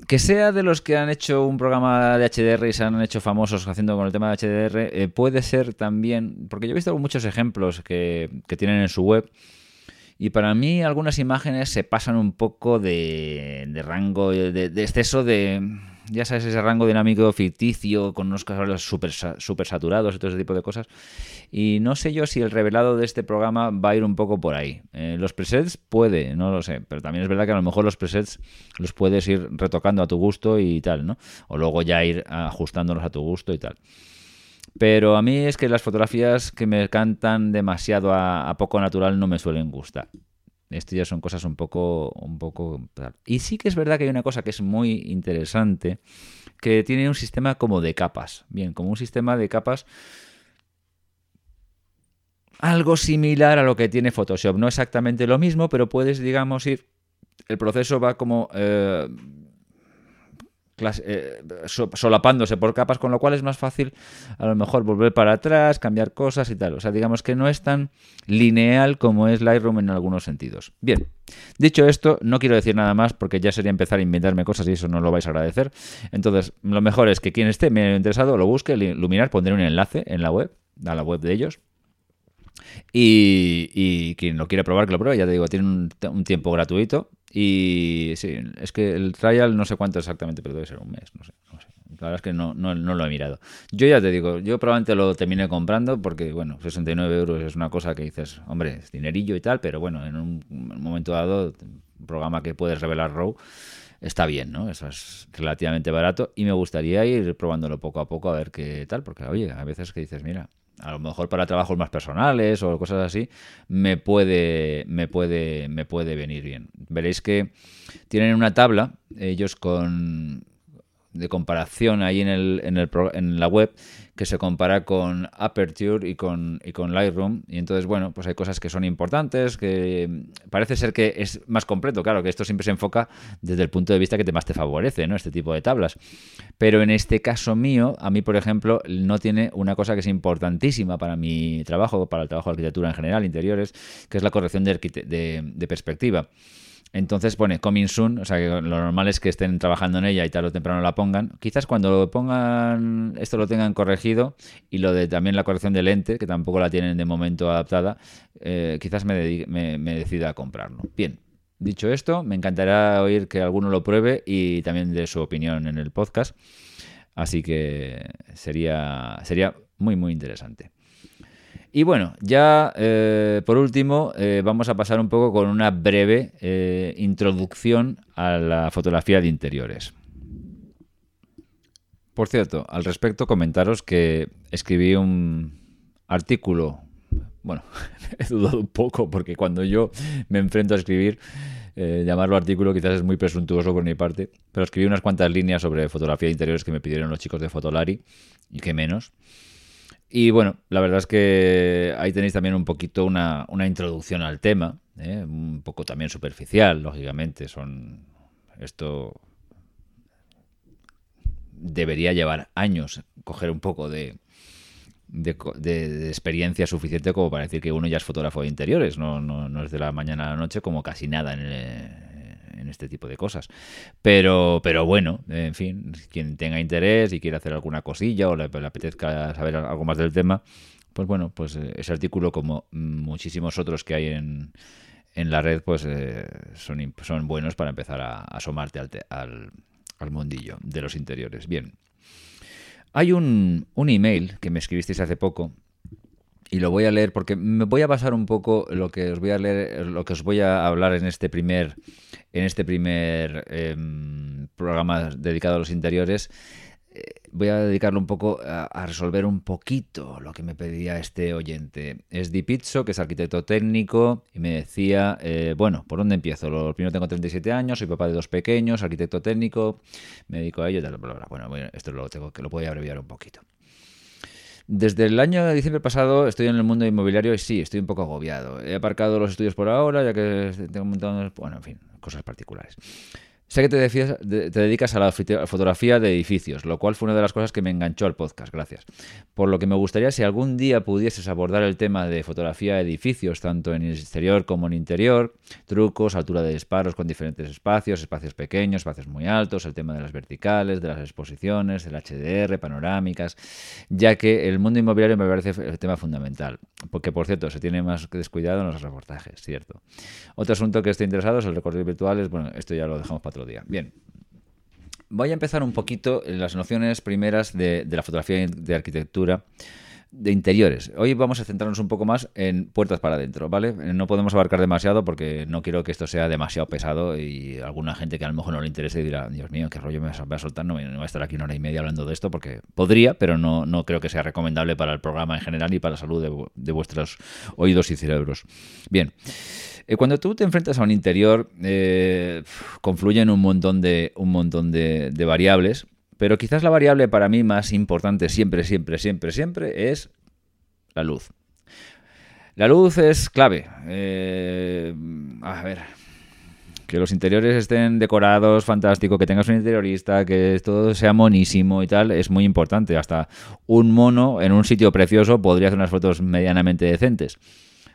que sea de los que han hecho un programa de HDR y se han hecho famosos haciendo con el tema de HDR, eh, puede ser también, porque yo he visto muchos ejemplos que, tienen en su web, y para mí algunas imágenes se pasan un poco de, rango, de exceso de ya sabes, ese rango dinámico ficticio con unos colores súper super saturados y todo ese tipo de cosas. Y no sé yo si el revelado de este programa va a ir un poco por ahí. Eh, los presets puede, no lo sé, pero también es verdad que a lo mejor los presets los puedes ir retocando a tu gusto y tal, ¿no? O luego ya ir ajustándolos a tu gusto y tal. Pero a mí es que las fotografías que me cantan demasiado a poco natural no me suelen gustar. Esto ya son cosas un poco, un poco... Y sí que es verdad que hay una cosa que es muy interesante, que tiene un sistema como de capas. Bien, como un sistema de capas algo similar a lo que tiene Photoshop. No exactamente lo mismo, pero puedes, digamos, ir... El proceso va como... Eh, eh, solapándose por capas, con lo cual es más fácil a lo mejor volver para atrás, cambiar cosas y tal. O sea, digamos que no es tan lineal como es Lightroom en algunos sentidos. Bien, dicho esto, no quiero decir nada más porque ya sería empezar a inventarme cosas y eso no lo vais a agradecer. Entonces, lo mejor es que quien esté medio interesado lo busque, Luminar, pondré un enlace en la web, a la web de ellos. Y, quien lo quiere probar, que lo pruebe. Ya te digo, tiene un tiempo gratuito y sí, es que el trial no sé cuánto exactamente, pero debe ser un mes, no sé. No sé. La verdad es que no, no, no, lo he mirado. Yo ya te digo, yo probablemente lo terminé comprando porque, bueno, 69 euros es una cosa que dices, hombre, es dinerillo y tal, pero bueno, en un, momento dado, un programa que puedes revelar RAW está bien, ¿no? Eso es relativamente barato y me gustaría ir probándolo poco a poco a ver qué tal, porque, oye, a veces que dices, mira, a lo mejor para trabajos más personales o cosas así, me puede, me puede, me puede venir bien. Veréis que tienen una tabla, ellos con de comparación ahí en, el, en, el, en la web que se compara con Aperture y con, y con Lightroom. Y entonces, bueno, pues hay cosas que son importantes, que parece ser que es más completo. Claro, que esto siempre se enfoca desde el punto de vista que te más te favorece, ¿no? Este tipo de tablas. Pero en este caso mío, a mí, por ejemplo, no tiene una cosa que es importantísima para mi trabajo, para el trabajo de arquitectura en general, interiores, que es la corrección de, de perspectiva. Entonces pone coming soon, o sea que lo normal es que estén trabajando en ella y tarde o temprano la pongan. Quizás cuando lo pongan, esto lo tengan corregido y lo de también la corrección de lente, que tampoco la tienen de momento adaptada, eh, quizás me, me, decida a comprarlo. Bien, dicho esto, me encantará oír que alguno lo pruebe y también de su opinión en el podcast. Así que sería, sería muy, muy interesante. Y bueno, ya eh, por último eh, vamos a pasar un poco con una breve eh, introducción a la fotografía de interiores. Por cierto, al respecto comentaros que escribí un artículo, bueno, he dudado un poco porque cuando yo me enfrento a escribir, llamarlo artículo quizás es muy presuntuoso por mi parte, pero escribí unas cuantas líneas sobre fotografía de interiores que me pidieron los chicos de Fotolari y que menos. Y bueno, la verdad es que ahí tenéis también un poquito una, introducción al tema, ¿eh? un poco también superficial, lógicamente. Son esto debería llevar años coger un poco de, de, experiencia suficiente como para decir que uno ya es fotógrafo de interiores, no, no, no es de la mañana a la noche como casi nada en el, en este tipo de cosas. Pero, pero bueno, en fin, quien tenga interés y quiera hacer alguna cosilla o le, apetezca saber algo más del tema, pues bueno, pues eh, ese artículo, como muchísimos otros que hay en, en la red, pues eh, son, son buenos para empezar a, asomarte al, al, al mundillo de los interiores. Bien. Hay un, un email que me escribisteis hace poco y lo voy a leer porque me voy a basar un poco lo que os voy a leer, lo que os voy a hablar en este primer, en este primer em, programa dedicado a los interiores. Eh, voy a dedicarlo un poco a, resolver un poquito lo que me pedía este oyente. Es Di Pizzo, que es arquitecto técnico, y me decía, eh, bueno, ¿por dónde empiezo? Lo primero tengo 37 años, soy papá de dos pequeños, arquitecto técnico, me dedico a ello, tal, Bueno, esto lo tengo que lo voy a abreviar un poquito. Desde el año de diciembre pasado estoy en el mundo inmobiliario y sí, estoy un poco agobiado. He aparcado los estudios por ahora, ya que tengo montón, bueno, en fin, cosas particulares. Sé que te, dedicas a la fotografía de edificios, lo cual fue una de las cosas que me enganchó al podcast, gracias. Por lo que me gustaría si algún día pudieses abordar el tema de fotografía de edificios, tanto en el exterior como en interior, trucos, altura de disparos con diferentes espacios, espacios pequeños, espacios muy altos, el tema de las verticales, de las exposiciones, del HDR, panorámicas, ya que el mundo inmobiliario me parece el tema fundamental, porque por cierto, se tiene más descuidado en los reportajes, ¿cierto? Otro asunto que estoy interesado es el recorrido virtuales, bueno, esto ya lo dejamos para Bien. Voy a empezar un poquito en las nociones primeras de, la fotografía de arquitectura de interiores. Hoy vamos a centrarnos un poco más en puertas para adentro, ¿vale? No podemos abarcar demasiado porque no quiero que esto sea demasiado pesado y alguna gente que a lo mejor no le interese dirá, Dios mío, qué rollo me va a soltar, no, no va a estar aquí una hora y media hablando de esto porque podría, pero no, no creo que sea recomendable para el programa en general y para la salud de, de vuestros oídos y cerebros. Bien. Eh, cuando tú te enfrentas a un interior, eh, confluyen un montón, de, un montón de, variables, pero quizás la variable para mí más importante siempre, siempre, siempre, siempre es la luz. La luz es clave. Eh, a ver, que los interiores estén decorados, fantástico, que tengas un interiorista, que todo sea monísimo y tal, es muy importante. Hasta un mono en un sitio precioso podría hacer unas fotos medianamente decentes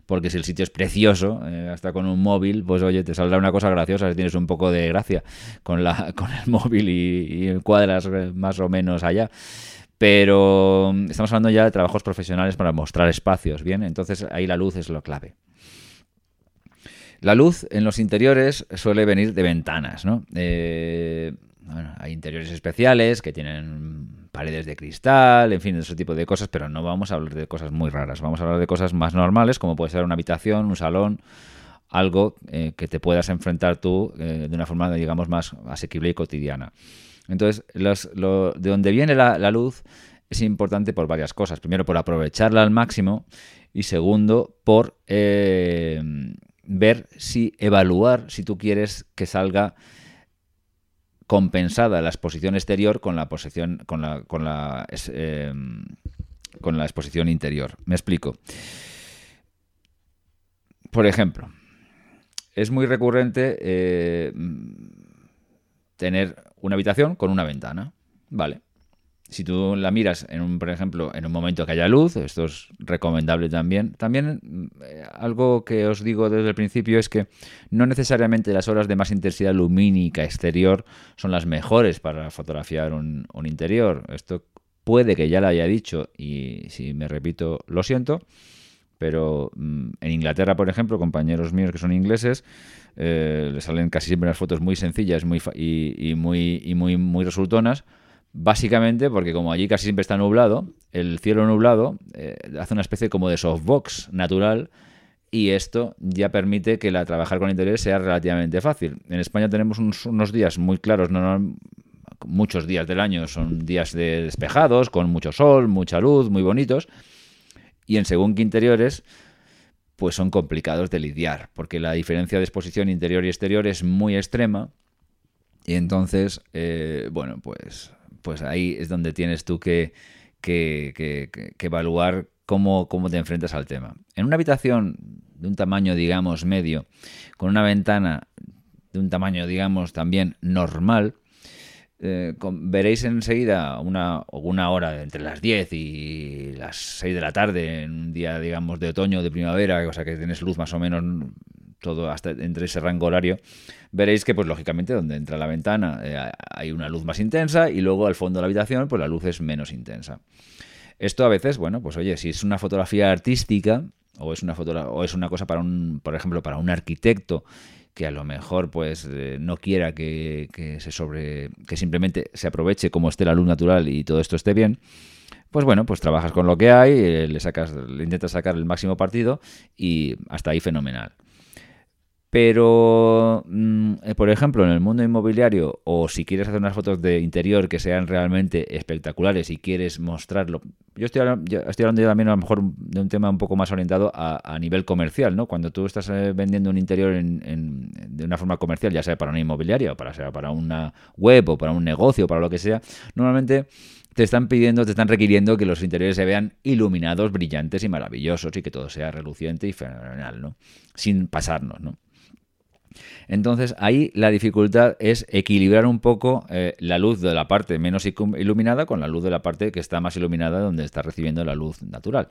porque si el sitio es precioso, eh, hasta con un móvil, pues oye, te saldrá una cosa graciosa si tienes un poco de gracia con, la, con el móvil y, y cuadras más o menos allá pero mm, estamos hablando ya de trabajos profesionales para mostrar espacios, ¿bien? Entonces ahí la luz es lo clave. La luz en los interiores suele venir de ventanas, ¿no? Eh, hay interiores especiales que tienen paredes de cristal, en fin, ese tipo de cosas, pero no vamos a hablar de cosas muy raras, vamos a hablar de cosas más normales, como puede ser una habitación, un salón, algo eh, que te puedas enfrentar tú eh, de una forma, digamos, más asequible y cotidiana. Entonces, de donde viene la, luz es importante por varias cosas. Primero, por aprovecharla al máximo y segundo, por eh, ver si, evaluar si tú quieres que salga compensada la exposición exterior con la posición con la con la em, con la exposición interior. Me explico. Por ejemplo, es muy recurrente eh, tener una habitación con una ventana, ¿vale? Si tú la miras en un, por ejemplo, en un momento que haya luz, esto es recomendable también. También eh, algo que os digo desde el principio es que no necesariamente las horas de más intensidad lumínica exterior son las mejores para fotografiar un, interior. Esto puede que ya lo haya dicho y si me repito lo siento, pero mm, en Inglaterra, por ejemplo, compañeros míos que son ingleses, eh, les salen casi siempre unas fotos muy sencillas muy y, y, muy, y muy, muy resultonas Básicamente porque como allí casi siempre está nublado, el cielo nublado eh, hace una especie como de softbox natural y esto ya permite que la trabajar con interiores sea relativamente fácil. En España tenemos unos, días muy claros, no, muchos días del año son días de despejados, con mucho sol, mucha luz, muy bonitos, y en según qué interiores pues son complicados de lidiar, porque la diferencia de exposición interior y exterior es muy extrema, y entonces, eh, bueno, pues pues ahí es donde tienes tú que, que, evaluar cómo, cómo te enfrentas al tema. En una habitación de un tamaño, digamos, medio, con una ventana de un tamaño, digamos, también normal, eh, veréis enseguida una, una hora entre las 10 y las 6 de la tarde, en un día, digamos, de otoño o de primavera, o sea que tienes luz más o menos todo hasta entre ese rango horario, veréis que, pues lógicamente, donde entra la ventana eh, hay una luz más intensa y luego al fondo de la habitación, pues la luz es menos intensa. Esto a veces, bueno, pues oye, si es una fotografía artística o es una foto o es una cosa para un, por ejemplo, para un arquitecto que a lo mejor pues eh, no quiera que, se sobre que simplemente se aproveche como esté la luz natural y todo esto esté bien pues bueno pues trabajas con lo que hay eh, le sacas le intentas sacar el máximo partido y hasta ahí fenomenal pero, mm, eh, por ejemplo, en el mundo inmobiliario, o si quieres hacer unas fotos de interior que sean realmente espectaculares y quieres mostrarlo, yo estoy, estoy hablando también a lo mejor de un tema un poco más orientado a, nivel comercial, ¿no? Cuando tú estás eh, vendiendo un interior de una forma comercial, ya sea para una inmobiliaria, o para, sea para una web, o para un negocio, o para lo que sea, normalmente te están pidiendo, te están requiriendo que los interiores se vean iluminados, brillantes y maravillosos y que todo sea reluciente y fenomenal, ¿no? Sin pasarnos, ¿no? Entonces ahí la dificultad es equilibrar un poco eh, la luz de la parte menos iluminada con la luz de la parte que está más iluminada donde está recibiendo la luz natural.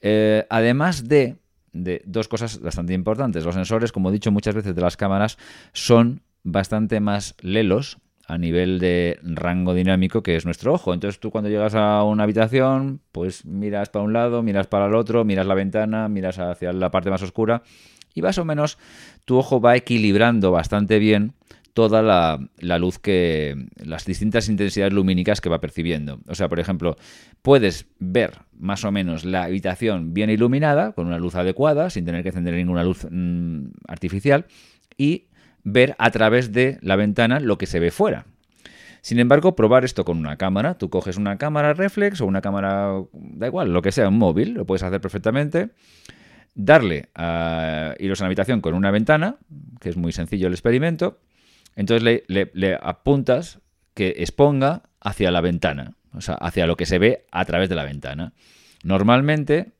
Eh, además de, de dos cosas bastante importantes. Los sensores, como he dicho muchas veces de las cámaras, son bastante más lelos a nivel de rango dinámico que es nuestro ojo. Entonces tú cuando llegas a una habitación, pues miras para un lado, miras para el otro, miras la ventana, miras hacia la parte más oscura y más o menos tu ojo va equilibrando bastante bien toda la, luz que. las distintas intensidades lumínicas que va percibiendo. O sea, por ejemplo, puedes ver más o menos la habitación bien iluminada, con una luz adecuada, sin tener que encender ninguna luz mm, artificial, y ver a través de la ventana lo que se ve fuera. Sin embargo, probar esto con una cámara. Tú coges una cámara reflex o una cámara, da igual, lo que sea, un móvil, lo puedes hacer perfectamente darle a iros a la habitación con una ventana, que es muy sencillo el experimento, entonces le, apuntas que exponga hacia la ventana, o sea, hacia lo que se ve a través de la ventana. Normalmente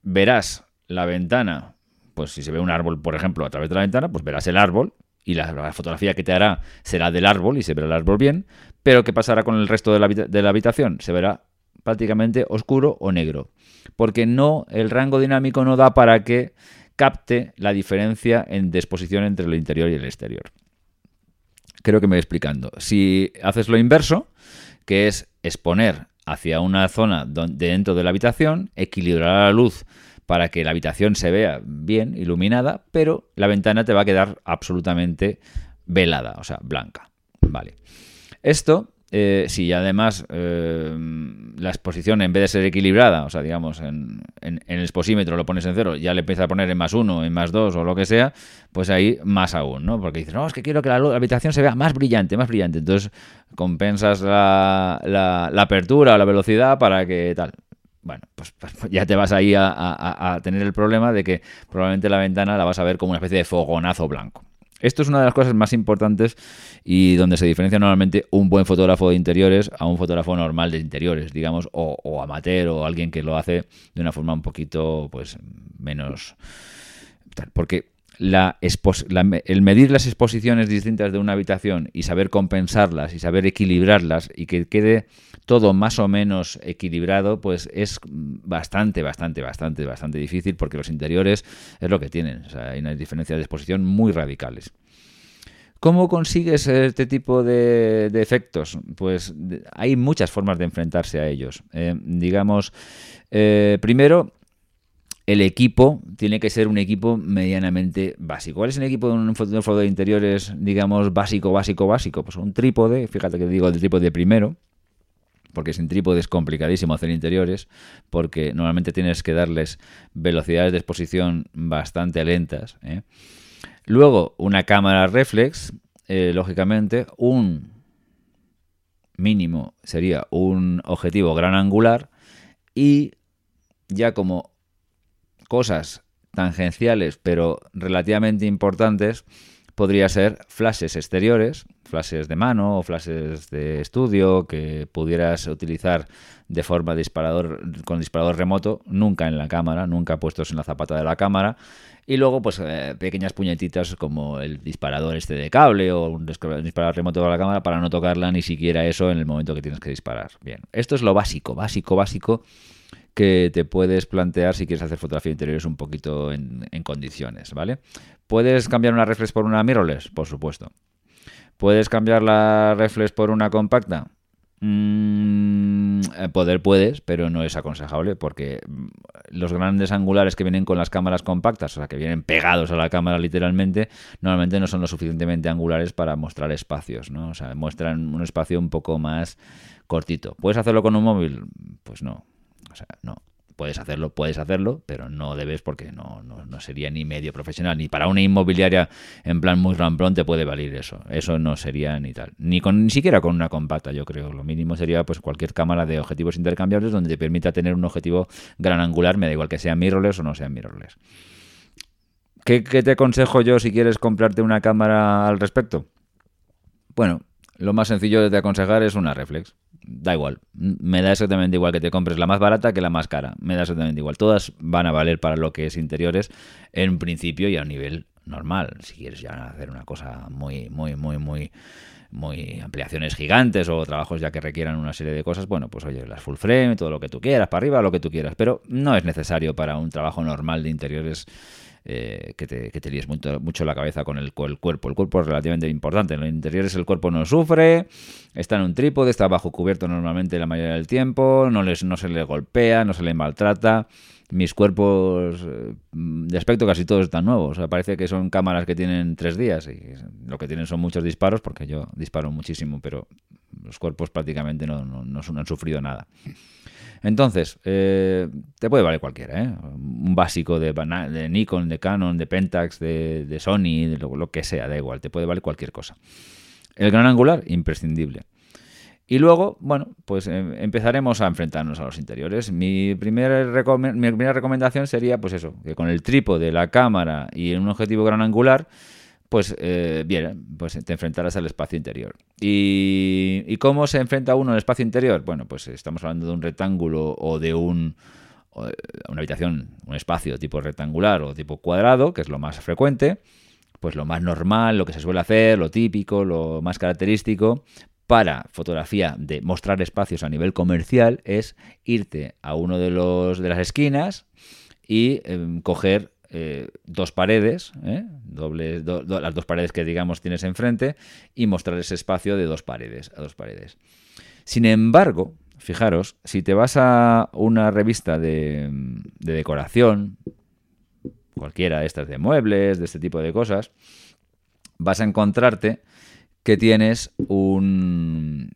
verás la ventana, pues si se ve un árbol, por ejemplo, a través de la ventana, pues verás el árbol y la, fotografía que te hará será del árbol y se verá el árbol bien, pero ¿qué pasará con el resto de la, de la habitación? Se verá prácticamente oscuro o negro, porque no el rango dinámico no da para que capte la diferencia en disposición entre el interior y el exterior. Creo que me voy explicando. Si haces lo inverso, que es exponer hacia una zona dentro de la habitación, equilibrar la luz para que la habitación se vea bien iluminada, pero la ventana te va a quedar absolutamente velada, o sea, blanca. Vale. Esto eh, si además eh, la exposición en vez de ser equilibrada, o sea, digamos, en, el exposímetro lo pones en cero, ya le empieza a poner en más uno, en más dos o lo que sea, pues ahí más aún, ¿no? Porque dices, no, es que quiero que la, habitación se vea más brillante, más brillante. Entonces compensas la, apertura o la velocidad para que tal. Bueno, pues, pues ya te vas ahí a tener el problema de que probablemente la ventana la vas a ver como una especie de fogonazo blanco. Esto es una de las cosas más importantes y donde se diferencia normalmente un buen fotógrafo de interiores a un fotógrafo normal de interiores, digamos, o, amateur o alguien que lo hace de una forma un poquito pues menos... Porque el medir las exposiciones distintas de una habitación y saber compensarlas y saber equilibrarlas y que quede todo más o menos equilibrado, pues es bastante, bastante, bastante, bastante difícil porque los interiores es lo que tienen. Hay unas diferencias de exposición muy radicales. ¿Cómo consigues este tipo de, efectos? Pues hay muchas formas de enfrentarse a ellos. Eh, digamos, eh, primero, el equipo tiene que ser un equipo medianamente básico. ¿Cuál es el equipo de un fotógrafo de interiores, digamos, básico, básico, básico? Pues un trípode, fíjate que digo el trípode primero, porque sin trípode es complicadísimo hacer interiores, porque normalmente tienes que darles velocidades de exposición bastante lentas. ¿eh? Luego, una cámara reflex, eh, lógicamente, un mínimo sería un objetivo gran angular y ya como cosas tangenciales pero relativamente importantes, podría ser flashes exteriores, flashes de mano o flashes de estudio que pudieras utilizar de forma disparador con disparador remoto, nunca en la cámara, nunca puestos en la zapata de la cámara. Y luego, pues eh, pequeñas puñetitas como el disparador este de cable o un disparador remoto de la cámara para no tocarla ni siquiera eso en el momento que tienes que disparar. Bien, esto es lo básico, básico, básico que te puedes plantear si quieres hacer fotografía interiores un poquito en, en condiciones, ¿vale? ¿Puedes cambiar una reflex por una mirrorless? Por supuesto. ¿Puedes cambiar la reflex por una compacta? Mm, eh, poder puedes, pero no es aconsejable porque mm, los grandes angulares que vienen con las cámaras compactas, o sea, que vienen pegados a la cámara literalmente, normalmente no son lo suficientemente angulares para mostrar espacios, ¿no? O sea, muestran un espacio un poco más cortito. ¿Puedes hacerlo con un móvil? Pues no. O sea, no puedes hacerlo, puedes hacerlo, pero no debes porque no, no, sería ni medio profesional. Ni para una inmobiliaria en plan muy ramplón te puede valer eso. Eso no sería ni tal. Ni, con, ni siquiera con una compacta, yo creo. Lo mínimo sería pues cualquier cámara de objetivos intercambiables donde te permita tener un objetivo gran angular, me da igual que sea mirrorless o no sea mirrorless. ¿Qué, ¿Qué te aconsejo yo si quieres comprarte una cámara al respecto? Bueno, lo más sencillo de aconsejar es una reflex da igual. Me da exactamente igual que te compres la más barata que la más cara. Me da exactamente igual. Todas van a valer para lo que es interiores en principio y a nivel normal. Si quieres ya hacer una cosa muy, muy, muy, muy muy ampliaciones gigantes o trabajos ya que requieran una serie de cosas, bueno, pues oye, las full frame, todo lo que tú quieras, para arriba, lo que tú quieras, pero no es necesario para un trabajo normal de interiores eh, que, te, que líes mucho, la cabeza con el, cuerpo. El cuerpo es relativamente importante. En los interiores el cuerpo no sufre, está en un trípode, está bajo cubierto normalmente la mayoría del tiempo, no, les, no se le golpea, no se le maltrata. Mis cuerpos eh, de aspecto casi todos están nuevos. parece que son cámaras que tienen tres días y lo que tienen son muchos disparos, porque yo disparo muchísimo, pero los cuerpos prácticamente no, no, no han sufrido nada. Entonces, eh, te puede valer cualquiera, ¿eh? Un básico de, de, Nikon, de Canon, de Pentax, de, Sony, de lo, que sea, da igual, te puede valer cualquier cosa. El gran angular, imprescindible. Y luego, bueno, pues em, empezaremos a enfrentarnos a los interiores. Mi primera, mi primera recomendación sería, pues eso, que con el trípode, la cámara y un objetivo gran angular, pues eh, bien, pues te enfrentarás al espacio interior. ¿Y, cómo se enfrenta uno al espacio interior? Bueno, pues estamos hablando de un rectángulo o de un, una habitación, un espacio tipo rectangular o tipo cuadrado, que es lo más frecuente, pues lo más normal, lo que se suele hacer, lo típico, lo más característico para fotografía de mostrar espacios a nivel comercial es irte a uno de los de las esquinas y em, coger eh, dos paredes, ¿eh? las dos paredes que digamos tienes enfrente, y mostrar ese espacio de dos paredes a dos paredes. Sin embargo, fijaros, si te vas a una revista de, decoración, cualquiera de estas de muebles, de este tipo de cosas, vas a encontrarte que tienes un,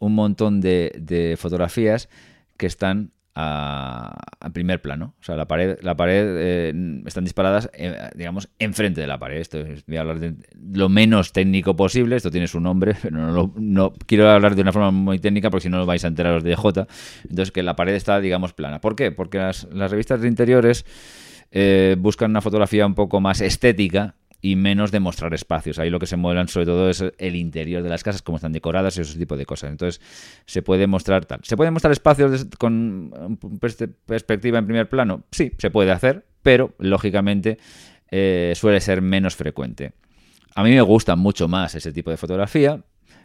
un montón de fotografías que están a, primer plano. O sea, la pared, la pared eh, están disparadas, eh, digamos, enfrente de la pared. Esto es, voy a hablar de lo menos técnico posible. Esto tiene su nombre, pero no, no quiero hablar de una forma muy técnica porque si no vais a enteraros de J. Entonces, que la pared está, digamos, plana. ¿Por qué? Porque las, las revistas de interiores eh, buscan una fotografía un poco más estética y menos de mostrar espacios. Ahí lo que se mueven sobre todo es el interior de las casas, cómo están decoradas y ese tipo de cosas. Entonces, se puede mostrar tal. ¿Se pueden mostrar espacios con perspectiva en primer plano? Sí, se puede hacer, pero lógicamente eh, suele ser menos frecuente. A mí me gusta mucho más ese tipo de fotografía,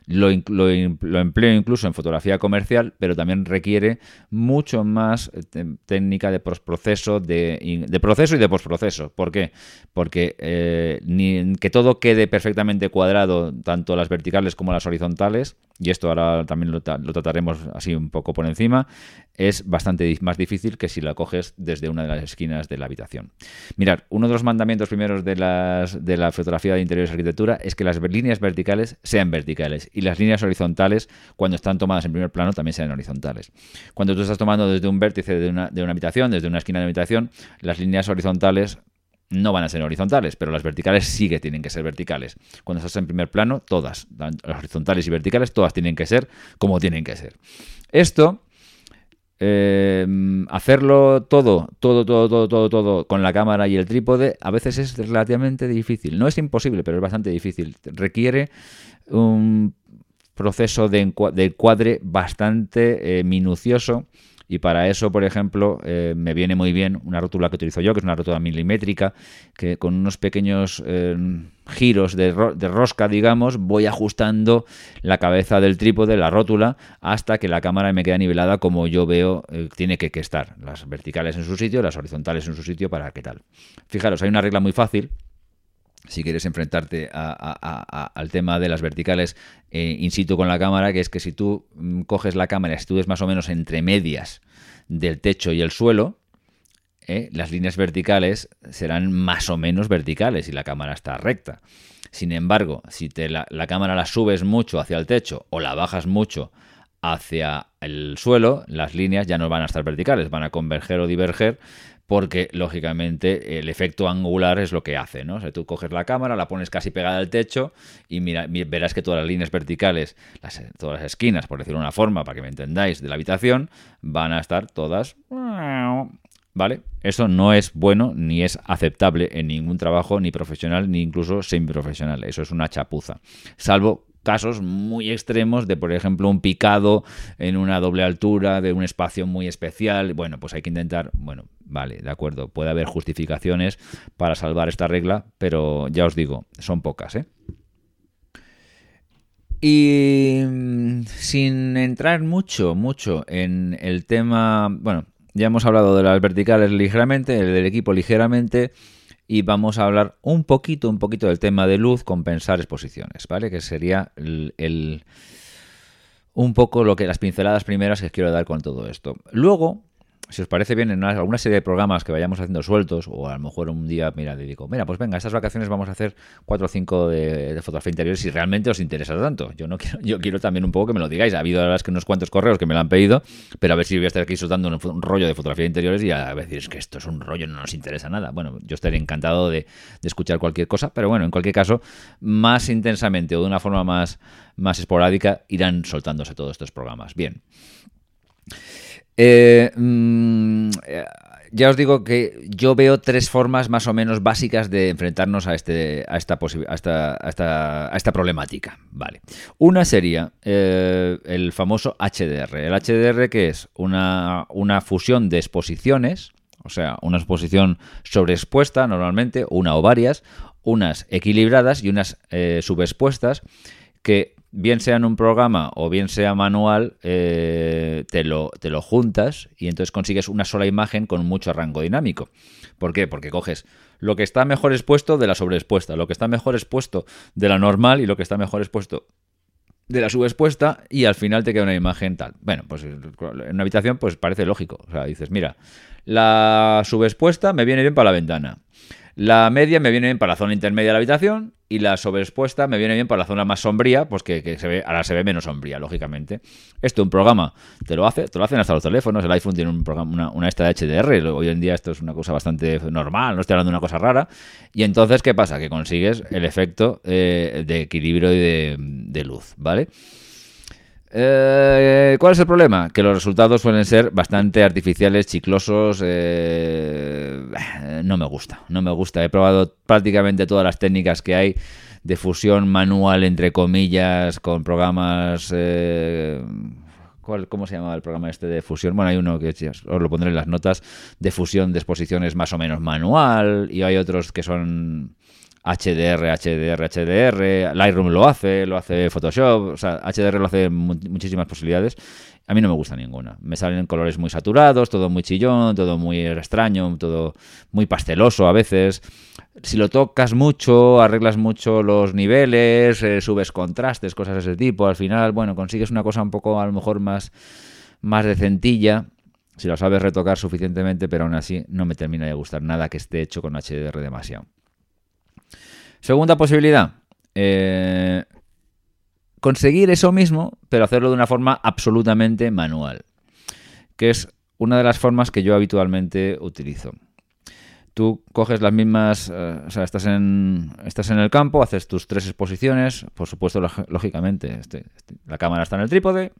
lo, empleo incluso en fotografía comercial, pero también requiere mucho más eh, técnica de proceso, de, de, proceso y de postproceso. ¿Por qué? Porque eh, ni, que todo quede perfectamente cuadrado, tanto las verticales como las horizontales, y esto ahora también lo, trataremos así un poco por encima, es bastante más difícil que si la coges desde una de las esquinas de la habitación. Mirad, uno de los mandamientos primeros de, la fotografía de interiores y arquitectura es que las líneas verticales sean verticales y las líneas horizontales, cuando están tomadas en primer plano, también sean horizontales. Cuando tú estás tomando desde un vértice de una, de una habitación, desde una esquina de una habitación, las líneas horizontales no van a ser horizontales, pero las verticales sí que tienen que ser verticales. Cuando estás en primer plano, todas, las horizontales y verticales, todas tienen que ser como tienen que ser. Esto Em, hacerlo todo, todo, todo, todo, todo, todo con la cámara y el trípode a veces es relativamente difícil. No es imposible, pero es bastante difícil. Requiere un proceso de, encuadre bastante eh, minucioso y para eso, por ejemplo, eh, me viene muy bien una rótula que utilizo yo, que es una rótula milimétrica, que con unos pequeños eh, giros de, rosca, digamos, voy ajustando la cabeza del trípode, la rótula, hasta que la cámara me queda nivelada como yo veo eh, tiene que, que estar. Las verticales en su sitio, las horizontales en su sitio, para qué tal. Fijaros, hay una regla muy fácil si quieres enfrentarte al tema de las verticales eh, in situ con la cámara, que es que si tú mm, coges la cámara y estudias más o menos entre medias del techo y el suelo, eh, las líneas verticales serán más o menos verticales y la cámara está recta. Sin embargo, si te la cámara la subes mucho hacia el techo o la bajas mucho hacia el suelo, las líneas ya no van a estar verticales, van a converger o diverger porque lógicamente el efecto angular es lo que hace, ¿no? O sea, tú coges la cámara, la pones casi pegada al techo y mira, verás que todas las líneas verticales, todas las esquinas, por decirlo de una forma, para que me entendáis, de la habitación, van a estar todas... ¿Vale? Eso no es bueno ni es aceptable en ningún trabajo, ni profesional, ni incluso semiprofesional. Eso es una chapuza. Salvo casos muy extremos de, por ejemplo, un picado en una doble altura, de un espacio muy especial. Bueno, pues hay que intentar, bueno, vale, de acuerdo, puede haber justificaciones para salvar esta regla, pero ya os digo, son pocas, ¿eh? Y mm, sin entrar mucho, mucho en el tema, bueno, ya hemos hablado de las verticales ligeramente, el del equipo ligeramente, y vamos a hablar un poquito, un poquito del tema de luz, compensar exposiciones, ¿vale? Que sería el, un poco lo que las pinceladas primeras que quiero dar con todo esto. Luego, si os parece bien, en alguna serie de programas que vayamos haciendo sueltos, o a lo mejor un día, mira, digo, mira, pues venga, estas vacaciones vamos a hacer cuatro o cinco de, fotografía interior si realmente os interesa tanto. Yo no quiero, yo quiero también un poco que me lo digáis. Ha habido verdad que unos cuantos correos que me lo han pedido, pero a ver si voy a estar aquí soltando un, rollo de fotografía interiores y a decir, es que esto es un rollo, no nos interesa nada. Bueno, yo estaré encantado de, escuchar cualquier cosa, pero bueno, en cualquier caso, más intensamente o de una forma más, más esporádica irán soltándose todos estos programas. Bien. Eh, mm, ya os digo que yo veo tres formas más o menos básicas de enfrentarnos a, este, a, esta, a, esta, problemática. Vale. Una sería eh, el famoso HDR. El HDR que es una, fusión de exposiciones, o sea, una exposición sobreexpuesta normalmente, una o varias, unas equilibradas y unas eh, subexpuestas que bien sea en un programa o bien sea manual, eh, te, lo, te lo juntas y entonces consigues una sola imagen con mucho rango dinámico. ¿Por qué? Porque coges lo que está mejor expuesto de la sobreexpuesta, lo que está mejor expuesto de la normal y lo que está mejor expuesto de la subexpuesta y al final te queda una imagen tal. Bueno, pues en una habitación pues parece lógico. O sea, dices, mira, la subexpuesta me viene bien para la ventana. La media me viene bien para la zona intermedia de la habitación y la sobreexpuesta me viene bien para la zona más sombría, pues que, se ve, ahora se ve menos sombría, lógicamente. Esto un programa te lo hace, te lo hacen hasta los teléfonos, el iPhone tiene un programa, una, esta de HDR, hoy en día esto es una cosa bastante normal, no estoy hablando de una cosa rara, y entonces, ¿qué pasa? Que consigues el efecto eh, de equilibrio y de luz, ¿vale? Eh, ¿Cuál es el problema? Que los resultados suelen ser bastante artificiales, chiclosos. Eh, no me gusta, no me gusta. He probado prácticamente todas las técnicas que hay de fusión manual, entre comillas, con programas. Eh, ¿Cómo se llama el programa este de fusión? Bueno, hay uno que os lo pondré en las notas de fusión de exposiciones más o menos manual y hay otros que son HDR, HDR, HDR, Lightroom lo hace, lo hace Photoshop, o sea, HDR lo hace muchísimas posibilidades. A mí no me gusta ninguna. Me salen colores muy saturados, todo muy chillón, todo muy extraño, todo muy pasteloso a veces. Si lo tocas mucho, arreglas mucho los niveles, eh, subes contrastes, cosas de ese tipo, al final, bueno, consigues una cosa un poco a lo mejor más, más decentilla si lo sabes retocar suficientemente, pero aún así no me termina de gustar nada que esté hecho con HDR demasiado. Segunda posibilidad, eh, conseguir eso mismo, pero hacerlo de una forma absolutamente manual, que es una de las formas que yo habitualmente utilizo. Tú coges las mismas, eh, o sea, estás en, estás en el campo, haces tus tres exposiciones, por supuesto, lógicamente, este, este, la cámara está en el trípode,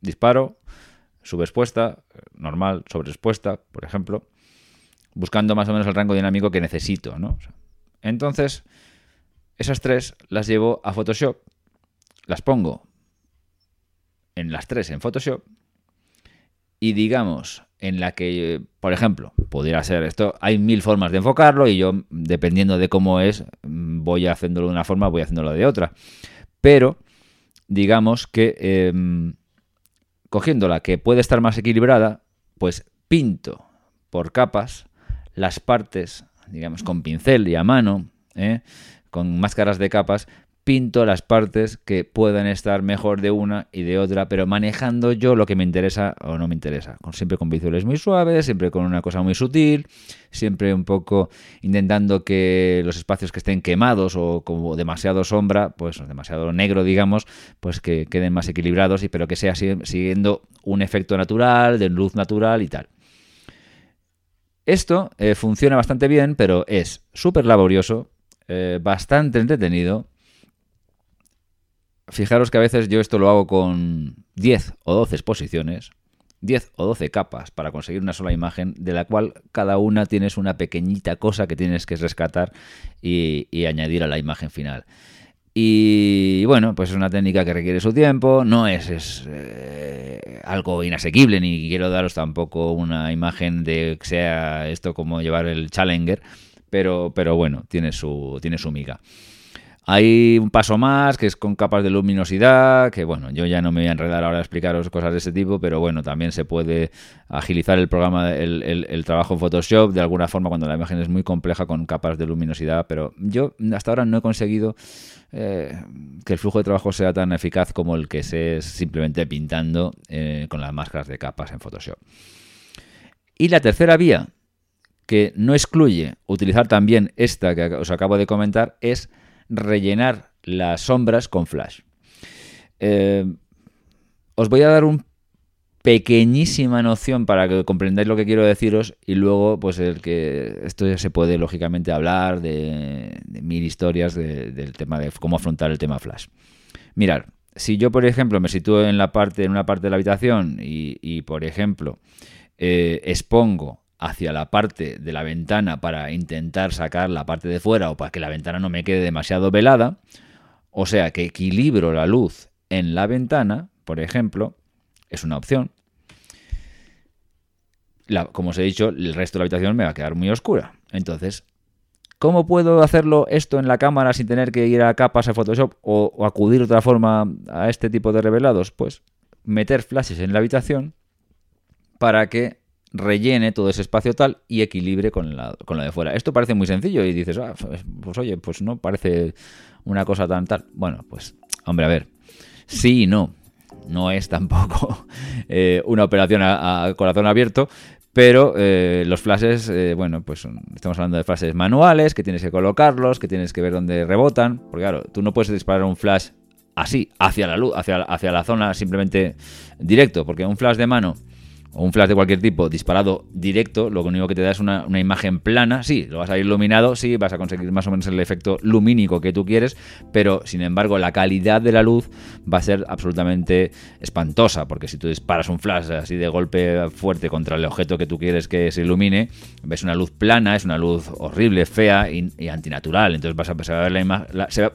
disparo, subexpuesta, normal, sobreexpuesta, por ejemplo, buscando más o menos el rango dinámico que necesito, ¿no? Entonces, esas tres las llevo a Photoshop, las pongo en las tres en Photoshop y digamos en la que, por ejemplo, pudiera ser esto, hay mil formas de enfocarlo y yo, dependiendo de cómo es, voy haciéndolo de una forma, voy haciéndolo de otra. Pero, digamos que em, cogiendo la que puede estar más equilibrada, pues pinto por capas las partes, digamos, con pincel y a mano, ¿eh? con máscaras de capas, pinto las partes que puedan estar mejor de una y de otra, pero manejando yo lo que me interesa o no me interesa. Siempre con visuales muy suaves, siempre con una cosa muy sutil, siempre un poco intentando que los espacios que estén quemados o como demasiado sombra, pues demasiado negro, digamos, pues que queden más equilibrados, y pero que sea siguiendo un efecto natural, de luz natural y tal. Esto eh, funciona bastante bien, pero es súper laborioso, eh, bastante entretenido Fijaros que a veces yo esto lo hago con 10 o 12 exposiciones, 10 o 12 capas para conseguir una sola imagen, de la cual cada una tienes una pequeñita cosa que tienes que rescatar y, añadir a la imagen final. Y bueno, pues es una técnica que requiere su tiempo, no es, eh, algo inasequible, ni quiero daros tampoco una imagen de que sea esto como llevar el Challenger, pero, pero bueno, tiene su, tiene su miga. Hay un paso más que es con capas de luminosidad, que bueno, yo ya no me voy a enredar ahora a explicaros cosas de ese tipo, pero bueno, también se puede agilizar el programa, el, trabajo en Photoshop de alguna forma cuando la imagen es muy compleja con capas de luminosidad, pero yo hasta ahora no he conseguido eh, que el flujo de trabajo sea tan eficaz como el que se es simplemente pintando eh, con las máscaras de capas en Photoshop. Y la tercera vía, que no excluye utilizar también esta que os acabo de comentar, es rellenar las sombras con flash. Eh, os voy a dar una pequeñísima noción para que comprendáis lo que quiero deciros y luego pues el que esto ya se puede lógicamente hablar de, mil historias del tema de cómo afrontar el tema flash. Mirar, si yo por ejemplo me sitúo en la parte en una parte de la habitación y, por ejemplo eh, expongo hacia la parte de la ventana para intentar sacar la parte de fuera o para que la ventana no me quede demasiado velada. O sea que equilibro la luz en la ventana, por ejemplo, es una opción. como os he dicho, el resto de la habitación me va a quedar muy oscura. Entonces, ¿cómo puedo hacerlo esto en la cámara sin tener que ir a capas a Photoshop o, o acudir de otra forma a este tipo de revelados? Pues meter flashes en la habitación para que rellene todo ese espacio tal y equilibre con la, con de fuera. Esto parece muy sencillo y dices, ah, pues, pues, oye, pues no parece una cosa tan tal. Bueno, pues, hombre, a ver, sí y no. No es tampoco eh, una operación a, corazón abierto, pero eh, los flashes, eh, bueno, pues estamos hablando de flashes manuales, que tienes que colocarlos, que tienes que ver dónde rebotan, porque claro, tú no puedes disparar un flash así, hacia la luz, hacia, hacia la zona simplemente directo, porque un flash de mano o un flash de cualquier tipo disparado directo, lo único que te da es una, imagen plana. Sí, lo vas a ir iluminado, sí, vas a conseguir más o menos el efecto lumínico que tú quieres, pero sin embargo la calidad de la luz va a ser absolutamente espantosa, porque si tú disparas un flash así de golpe fuerte contra el objeto que tú quieres que se ilumine, ves una luz plana, es una luz horrible, fea y, antinatural. Entonces vas a, ver la imagen,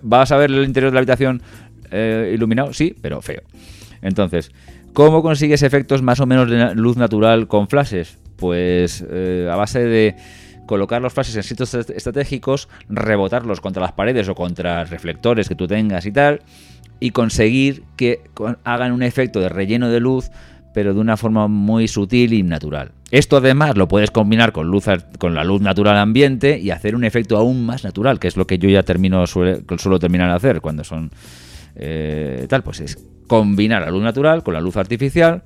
vas a ver el interior de la habitación eh, iluminado, sí, pero feo. Entonces, ¿Cómo consigues efectos más o menos de luz natural con flashes? Pues eh, a base de colocar los flashes en sitios estratégicos, rebotarlos contra las paredes o contra reflectores que tú tengas y tal, y conseguir que hagan un efecto de relleno de luz, pero de una forma muy sutil y natural. Esto además lo puedes combinar con, luz, con la luz natural ambiente y hacer un efecto aún más natural, que es lo que yo ya termino suelo terminar de hacer cuando son eh, tal, pues es combinar la luz natural con la luz artificial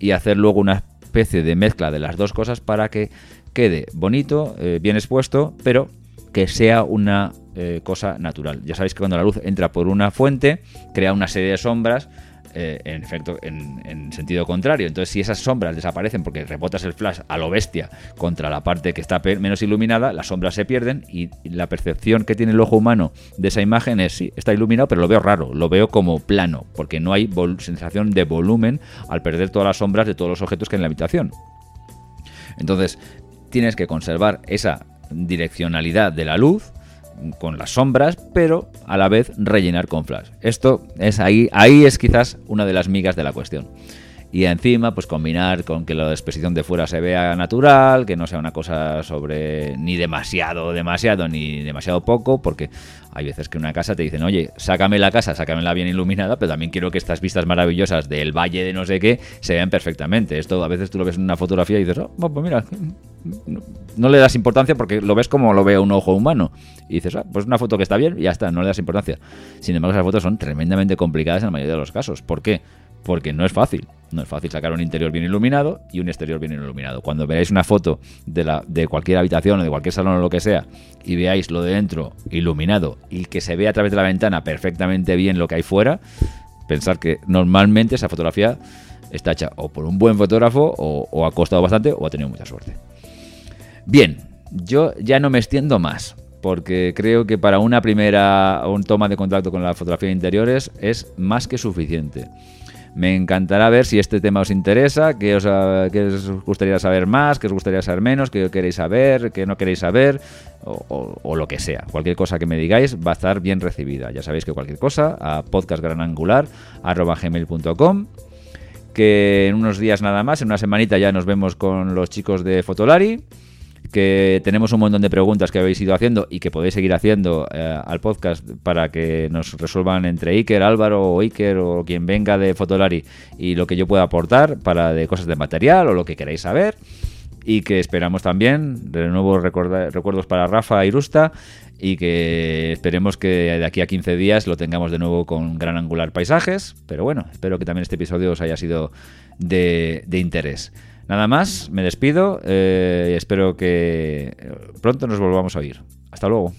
y hacer luego una especie de mezcla de las dos cosas para que quede bonito, eh, bien expuesto, pero que sea una eh, cosa natural. Ya sabéis que cuando la luz entra por una fuente, crea una serie de sombras eh, en efecto, en, sentido contrario. Entonces, si esas sombras desaparecen porque rebotas el flash a lo bestia contra la parte que está menos iluminada, las sombras se pierden y la percepción que tiene el ojo humano de esa imagen es, sí, está iluminado, pero lo veo raro, lo veo como plano, porque no hay sensación de volumen al perder todas las sombras de todos los objetos que hay en la habitación. Entonces, tienes que conservar esa direccionalidad de la luz con las sombras, pero a la vez rellenar con flash. Esto es ahí, ahí es quizás una de las migas de la cuestión. Y encima, pues combinar con que la exposición de fuera se vea natural, que no sea una cosa sobre ni demasiado, demasiado, ni demasiado poco, porque hay veces que en una casa te dicen, oye, sácame la casa, sácamela bien iluminada, pero también quiero que estas vistas maravillosas del valle de no sé qué se vean perfectamente. Esto a veces tú lo ves en una fotografía y dices, oh, pues mira, no le das importancia porque lo ves como lo ve un ojo humano. Y dices, ah, pues una foto que está bien y ya está, no le das importancia. Sin embargo, esas fotos son tremendamente complicadas en la mayoría de los casos. ¿Por qué? Porque no es fácil. No es fácil sacar un interior bien iluminado y un exterior bien iluminado. Cuando veáis una foto de, la, de cualquier habitación o de cualquier salón o lo que sea y veáis lo de dentro iluminado y que se ve a través de la ventana perfectamente bien lo que hay fuera, pensar que normalmente esa fotografía está hecha o por un buen fotógrafo o, ha costado bastante o ha tenido mucha suerte. Bien, yo ya no me extiendo más porque creo que para una primera un toma de contacto con la fotografía de interiores es más que suficiente. Me encantará ver si este tema os interesa, qué os, os gustaría saber más, qué os gustaría saber menos, qué queréis saber, qué no queréis saber, o, lo que sea. Cualquier cosa que me digáis va a estar bien recibida. Ya sabéis que cualquier cosa a podcastgranangular.com que en unos días nada más, en una semanita ya nos vemos con los chicos de Fotolari que tenemos un montón de preguntas que habéis ido haciendo y que podéis seguir haciendo eh, al podcast para que nos resuelvan entre Iker, Álvaro o Iker o quien venga de Fotolari y lo que yo pueda aportar para de cosas de material o lo que queráis saber y que esperamos también de nuevo recuerdos para Rafa y Rusta y que esperemos que de aquí a 15 días lo tengamos de nuevo con Gran Angular Paisajes, pero bueno, espero que también este episodio os haya sido de, de interés. Nada más, me despido eh, y espero que pronto nos volvamos a oír. Hasta luego.